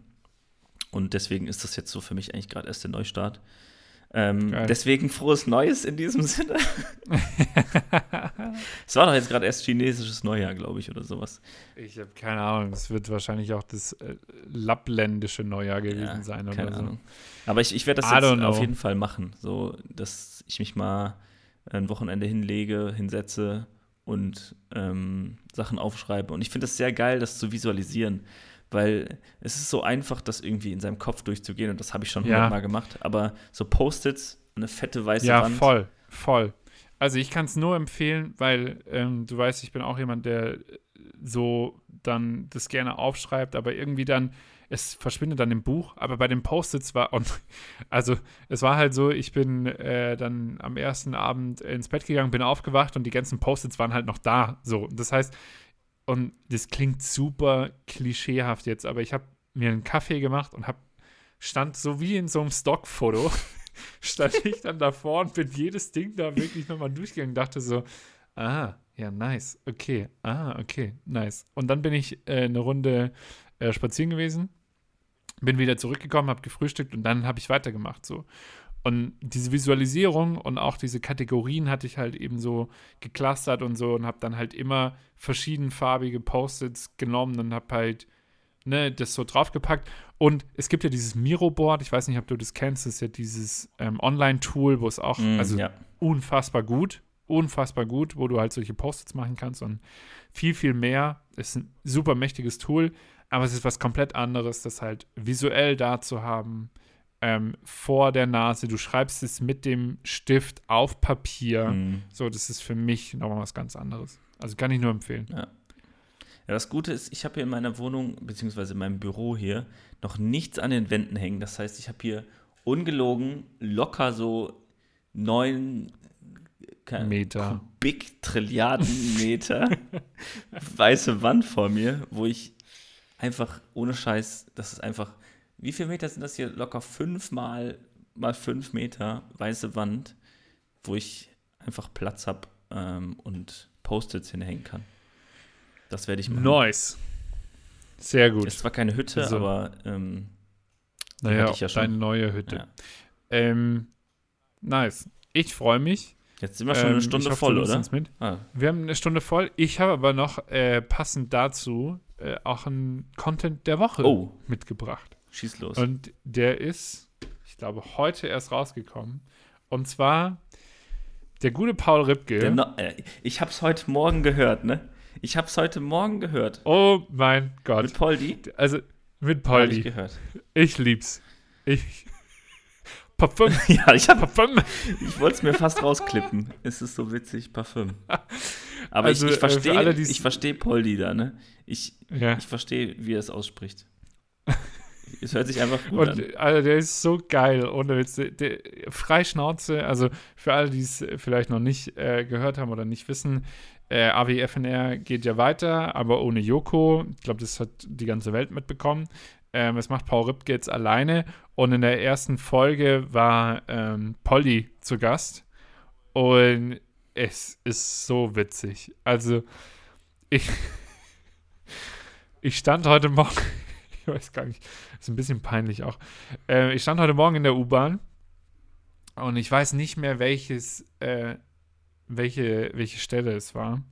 Und deswegen ist das jetzt so für mich eigentlich gerade erst der Neustart. Ähm, deswegen frohes Neues in diesem Sinne. es war doch jetzt gerade erst chinesisches Neujahr, glaube ich, oder sowas. Ich habe keine Ahnung. Es wird wahrscheinlich auch das äh, lappländische Neujahr gewesen ja, sein oder keine so. Ahnung. Aber ich, ich werde das jetzt auf jeden Fall machen. So, dass ich mich mal ein Wochenende hinlege, hinsetze und ähm, Sachen aufschreibe. Und ich finde es sehr geil, das zu visualisieren weil es ist so einfach, das irgendwie in seinem Kopf durchzugehen und das habe ich schon hundertmal ja. gemacht. Aber so Post-its, eine fette weiße ja, Wand. Ja, voll, voll. Also ich kann es nur empfehlen, weil ähm, du weißt, ich bin auch jemand, der so dann das gerne aufschreibt, aber irgendwie dann es verschwindet dann im Buch, aber bei den Post-its war, und, also es war halt so, ich bin äh, dann am ersten Abend ins Bett gegangen, bin aufgewacht und die ganzen Post-its waren halt noch da. So, das heißt, und das klingt super klischeehaft jetzt, aber ich habe mir einen Kaffee gemacht und habe stand so wie in so einem Stockfoto, stand ich dann davor und bin jedes Ding da wirklich nochmal durchgegangen, dachte so, ah, ja, nice, okay, ah, okay, nice. Und dann bin ich äh, eine Runde äh, spazieren gewesen, bin wieder zurückgekommen, habe gefrühstückt und dann habe ich weitergemacht so. Und diese Visualisierung und auch diese Kategorien hatte ich halt eben so geclustert und so und habe dann halt immer verschiedenfarbige Post-its genommen und habe halt ne, das so draufgepackt. Und es gibt ja dieses Miro-Board, ich weiß nicht, ob du das kennst, das ist ja dieses ähm, Online-Tool, wo es auch, mm, also ja. unfassbar gut, unfassbar gut, wo du halt solche Post-its machen kannst und viel, viel mehr. Es ist ein super mächtiges Tool, aber es ist was komplett anderes, das halt visuell da zu haben ähm, vor der Nase. Du schreibst es mit dem Stift auf Papier. Mhm. So, das ist für mich nochmal was ganz anderes. Also kann ich nur empfehlen. Ja. Ja, das Gute ist, ich habe hier in meiner Wohnung, beziehungsweise in meinem Büro hier, noch nichts an den Wänden hängen. Das heißt, ich habe hier ungelogen locker so neun Meter. Kubik Trilliarden Meter weiße Wand vor mir, wo ich einfach ohne Scheiß, das ist einfach wie viele Meter sind das hier? Locker fünf mal, mal fünf Meter weiße Wand, wo ich einfach Platz habe ähm, und Post-its hinhängen kann. Das werde ich machen. Nice. Sehr gut. Das ist zwar keine Hütte, so. aber ähm, naja, ich ja schon. deine neue Hütte. Ja. Ähm, nice. Ich freue mich. Jetzt sind wir schon eine ähm, Stunde hoffe, voll, oder? Ah. Wir haben eine Stunde voll. Ich habe aber noch äh, passend dazu äh, auch einen Content der Woche oh. mitgebracht. Schieß los. Und der ist, ich glaube, heute erst rausgekommen. Und zwar der gute Paul Ripke. No äh, ich habe es heute Morgen gehört, ne? Ich habe es heute Morgen gehört. Oh mein Gott. Mit Poldi? Also mit Poldi. Ich gehört. Ich lieb's. Ich. Parfüm. ja, ich habe Parfüm. Ich wollte es mir fast rausklippen. Es ist so witzig, Parfüm. Aber also, ich, ich verstehe äh, ich verstehe Poldi da, ne? Ich, ja. ich verstehe, wie er es ausspricht. Es hört sich einfach gut und, an. Also der ist so geil, ohne Witz. Der, der, Freischnauze, also für alle, die es vielleicht noch nicht äh, gehört haben oder nicht wissen, äh, AWFNR geht ja weiter, aber ohne Joko. Ich glaube, das hat die ganze Welt mitbekommen. Ähm, es macht Paul Ripke jetzt alleine. Und in der ersten Folge war ähm, Polly zu Gast. Und es ist so witzig. Also, ich, ich stand heute Morgen weiß gar nicht. Ist ein bisschen peinlich auch. Äh, ich stand heute Morgen in der U-Bahn und ich weiß nicht mehr, welches, äh, welche, welche Stelle es war.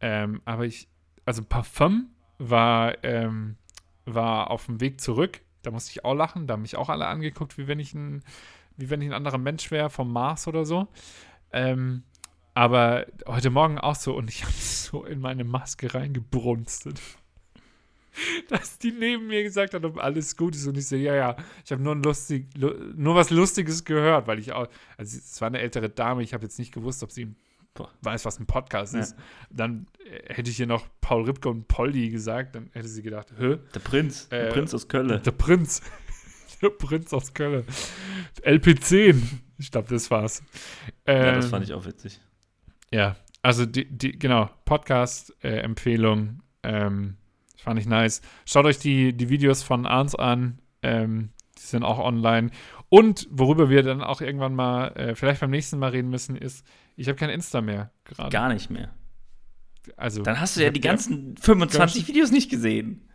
Ähm, aber ich, also Parfum war, ähm, war auf dem Weg zurück. Da musste ich auch lachen. Da haben mich auch alle angeguckt, wie wenn ich ein, wie wenn ich ein anderer Mensch wäre, vom Mars oder so. Ähm, aber heute Morgen auch so und ich habe so in meine Maske reingebrunstet. dass die neben mir gesagt hat, ob alles gut ist. Und ich so, ja, ja, ich habe nur, lustig, nur was Lustiges gehört, weil ich auch, also es war eine ältere Dame, ich habe jetzt nicht gewusst, ob sie weiß, was ein Podcast ja. ist. Dann äh, hätte ich hier noch Paul Ripke und Poldi gesagt, dann hätte sie gedacht, hä? Der Prinz, äh, der Prinz aus Köln. Der Prinz. der Prinz aus Köln. LP10. Ich glaube, das war's. Ähm, ja, das fand ich auch witzig. Ja, also die, die genau, Podcast-Empfehlung. Äh, ähm, Fand ich nice. Schaut euch die, die Videos von Arns an. Ähm, die sind auch online. Und worüber wir dann auch irgendwann mal, äh, vielleicht beim nächsten Mal reden müssen, ist, ich habe kein Insta mehr gerade. Gar nicht mehr. Also, dann hast du ja die ganzen 25 Videos nicht gesehen.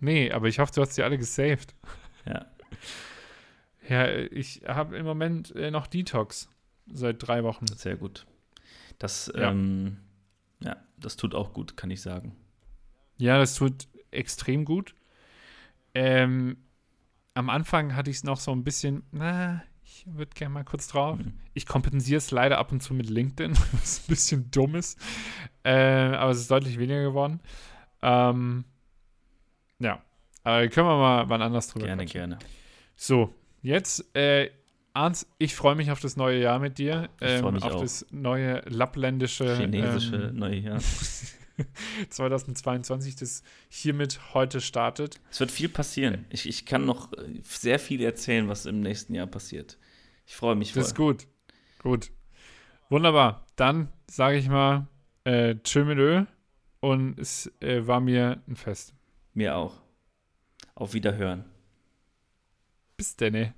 Nee, aber ich hoffe, du hast sie alle gesaved. Ja. Ja, ich habe im Moment äh, noch Detox seit drei Wochen. Sehr gut. Das, ja. Ähm, ja, das tut auch gut, kann ich sagen. Ja, das tut extrem gut. Ähm, am Anfang hatte ich es noch so ein bisschen, na, ich würde gerne mal kurz drauf. Mhm. Ich kompensiere es leider ab und zu mit LinkedIn, was ein bisschen dumm ist. Äh, aber es ist deutlich weniger geworden. Ähm, ja, aber können wir mal wann anders drüber Gerne, quatschen. gerne. So, jetzt, äh, Arns, ich freue mich auf das neue Jahr mit dir. Ähm, auf auch. das neue lappländische. Chinesische ähm, neue Jahr. 2022, das hiermit heute startet. Es wird viel passieren. Ich, ich kann noch äh, sehr viel erzählen, was im nächsten Jahr passiert. Ich freue mich voll. Das ist gut. Gut. Wunderbar. Dann sage ich mal äh, Tschö mit Ö und es äh, war mir ein Fest. Mir auch. Auf Wiederhören. Bis denne.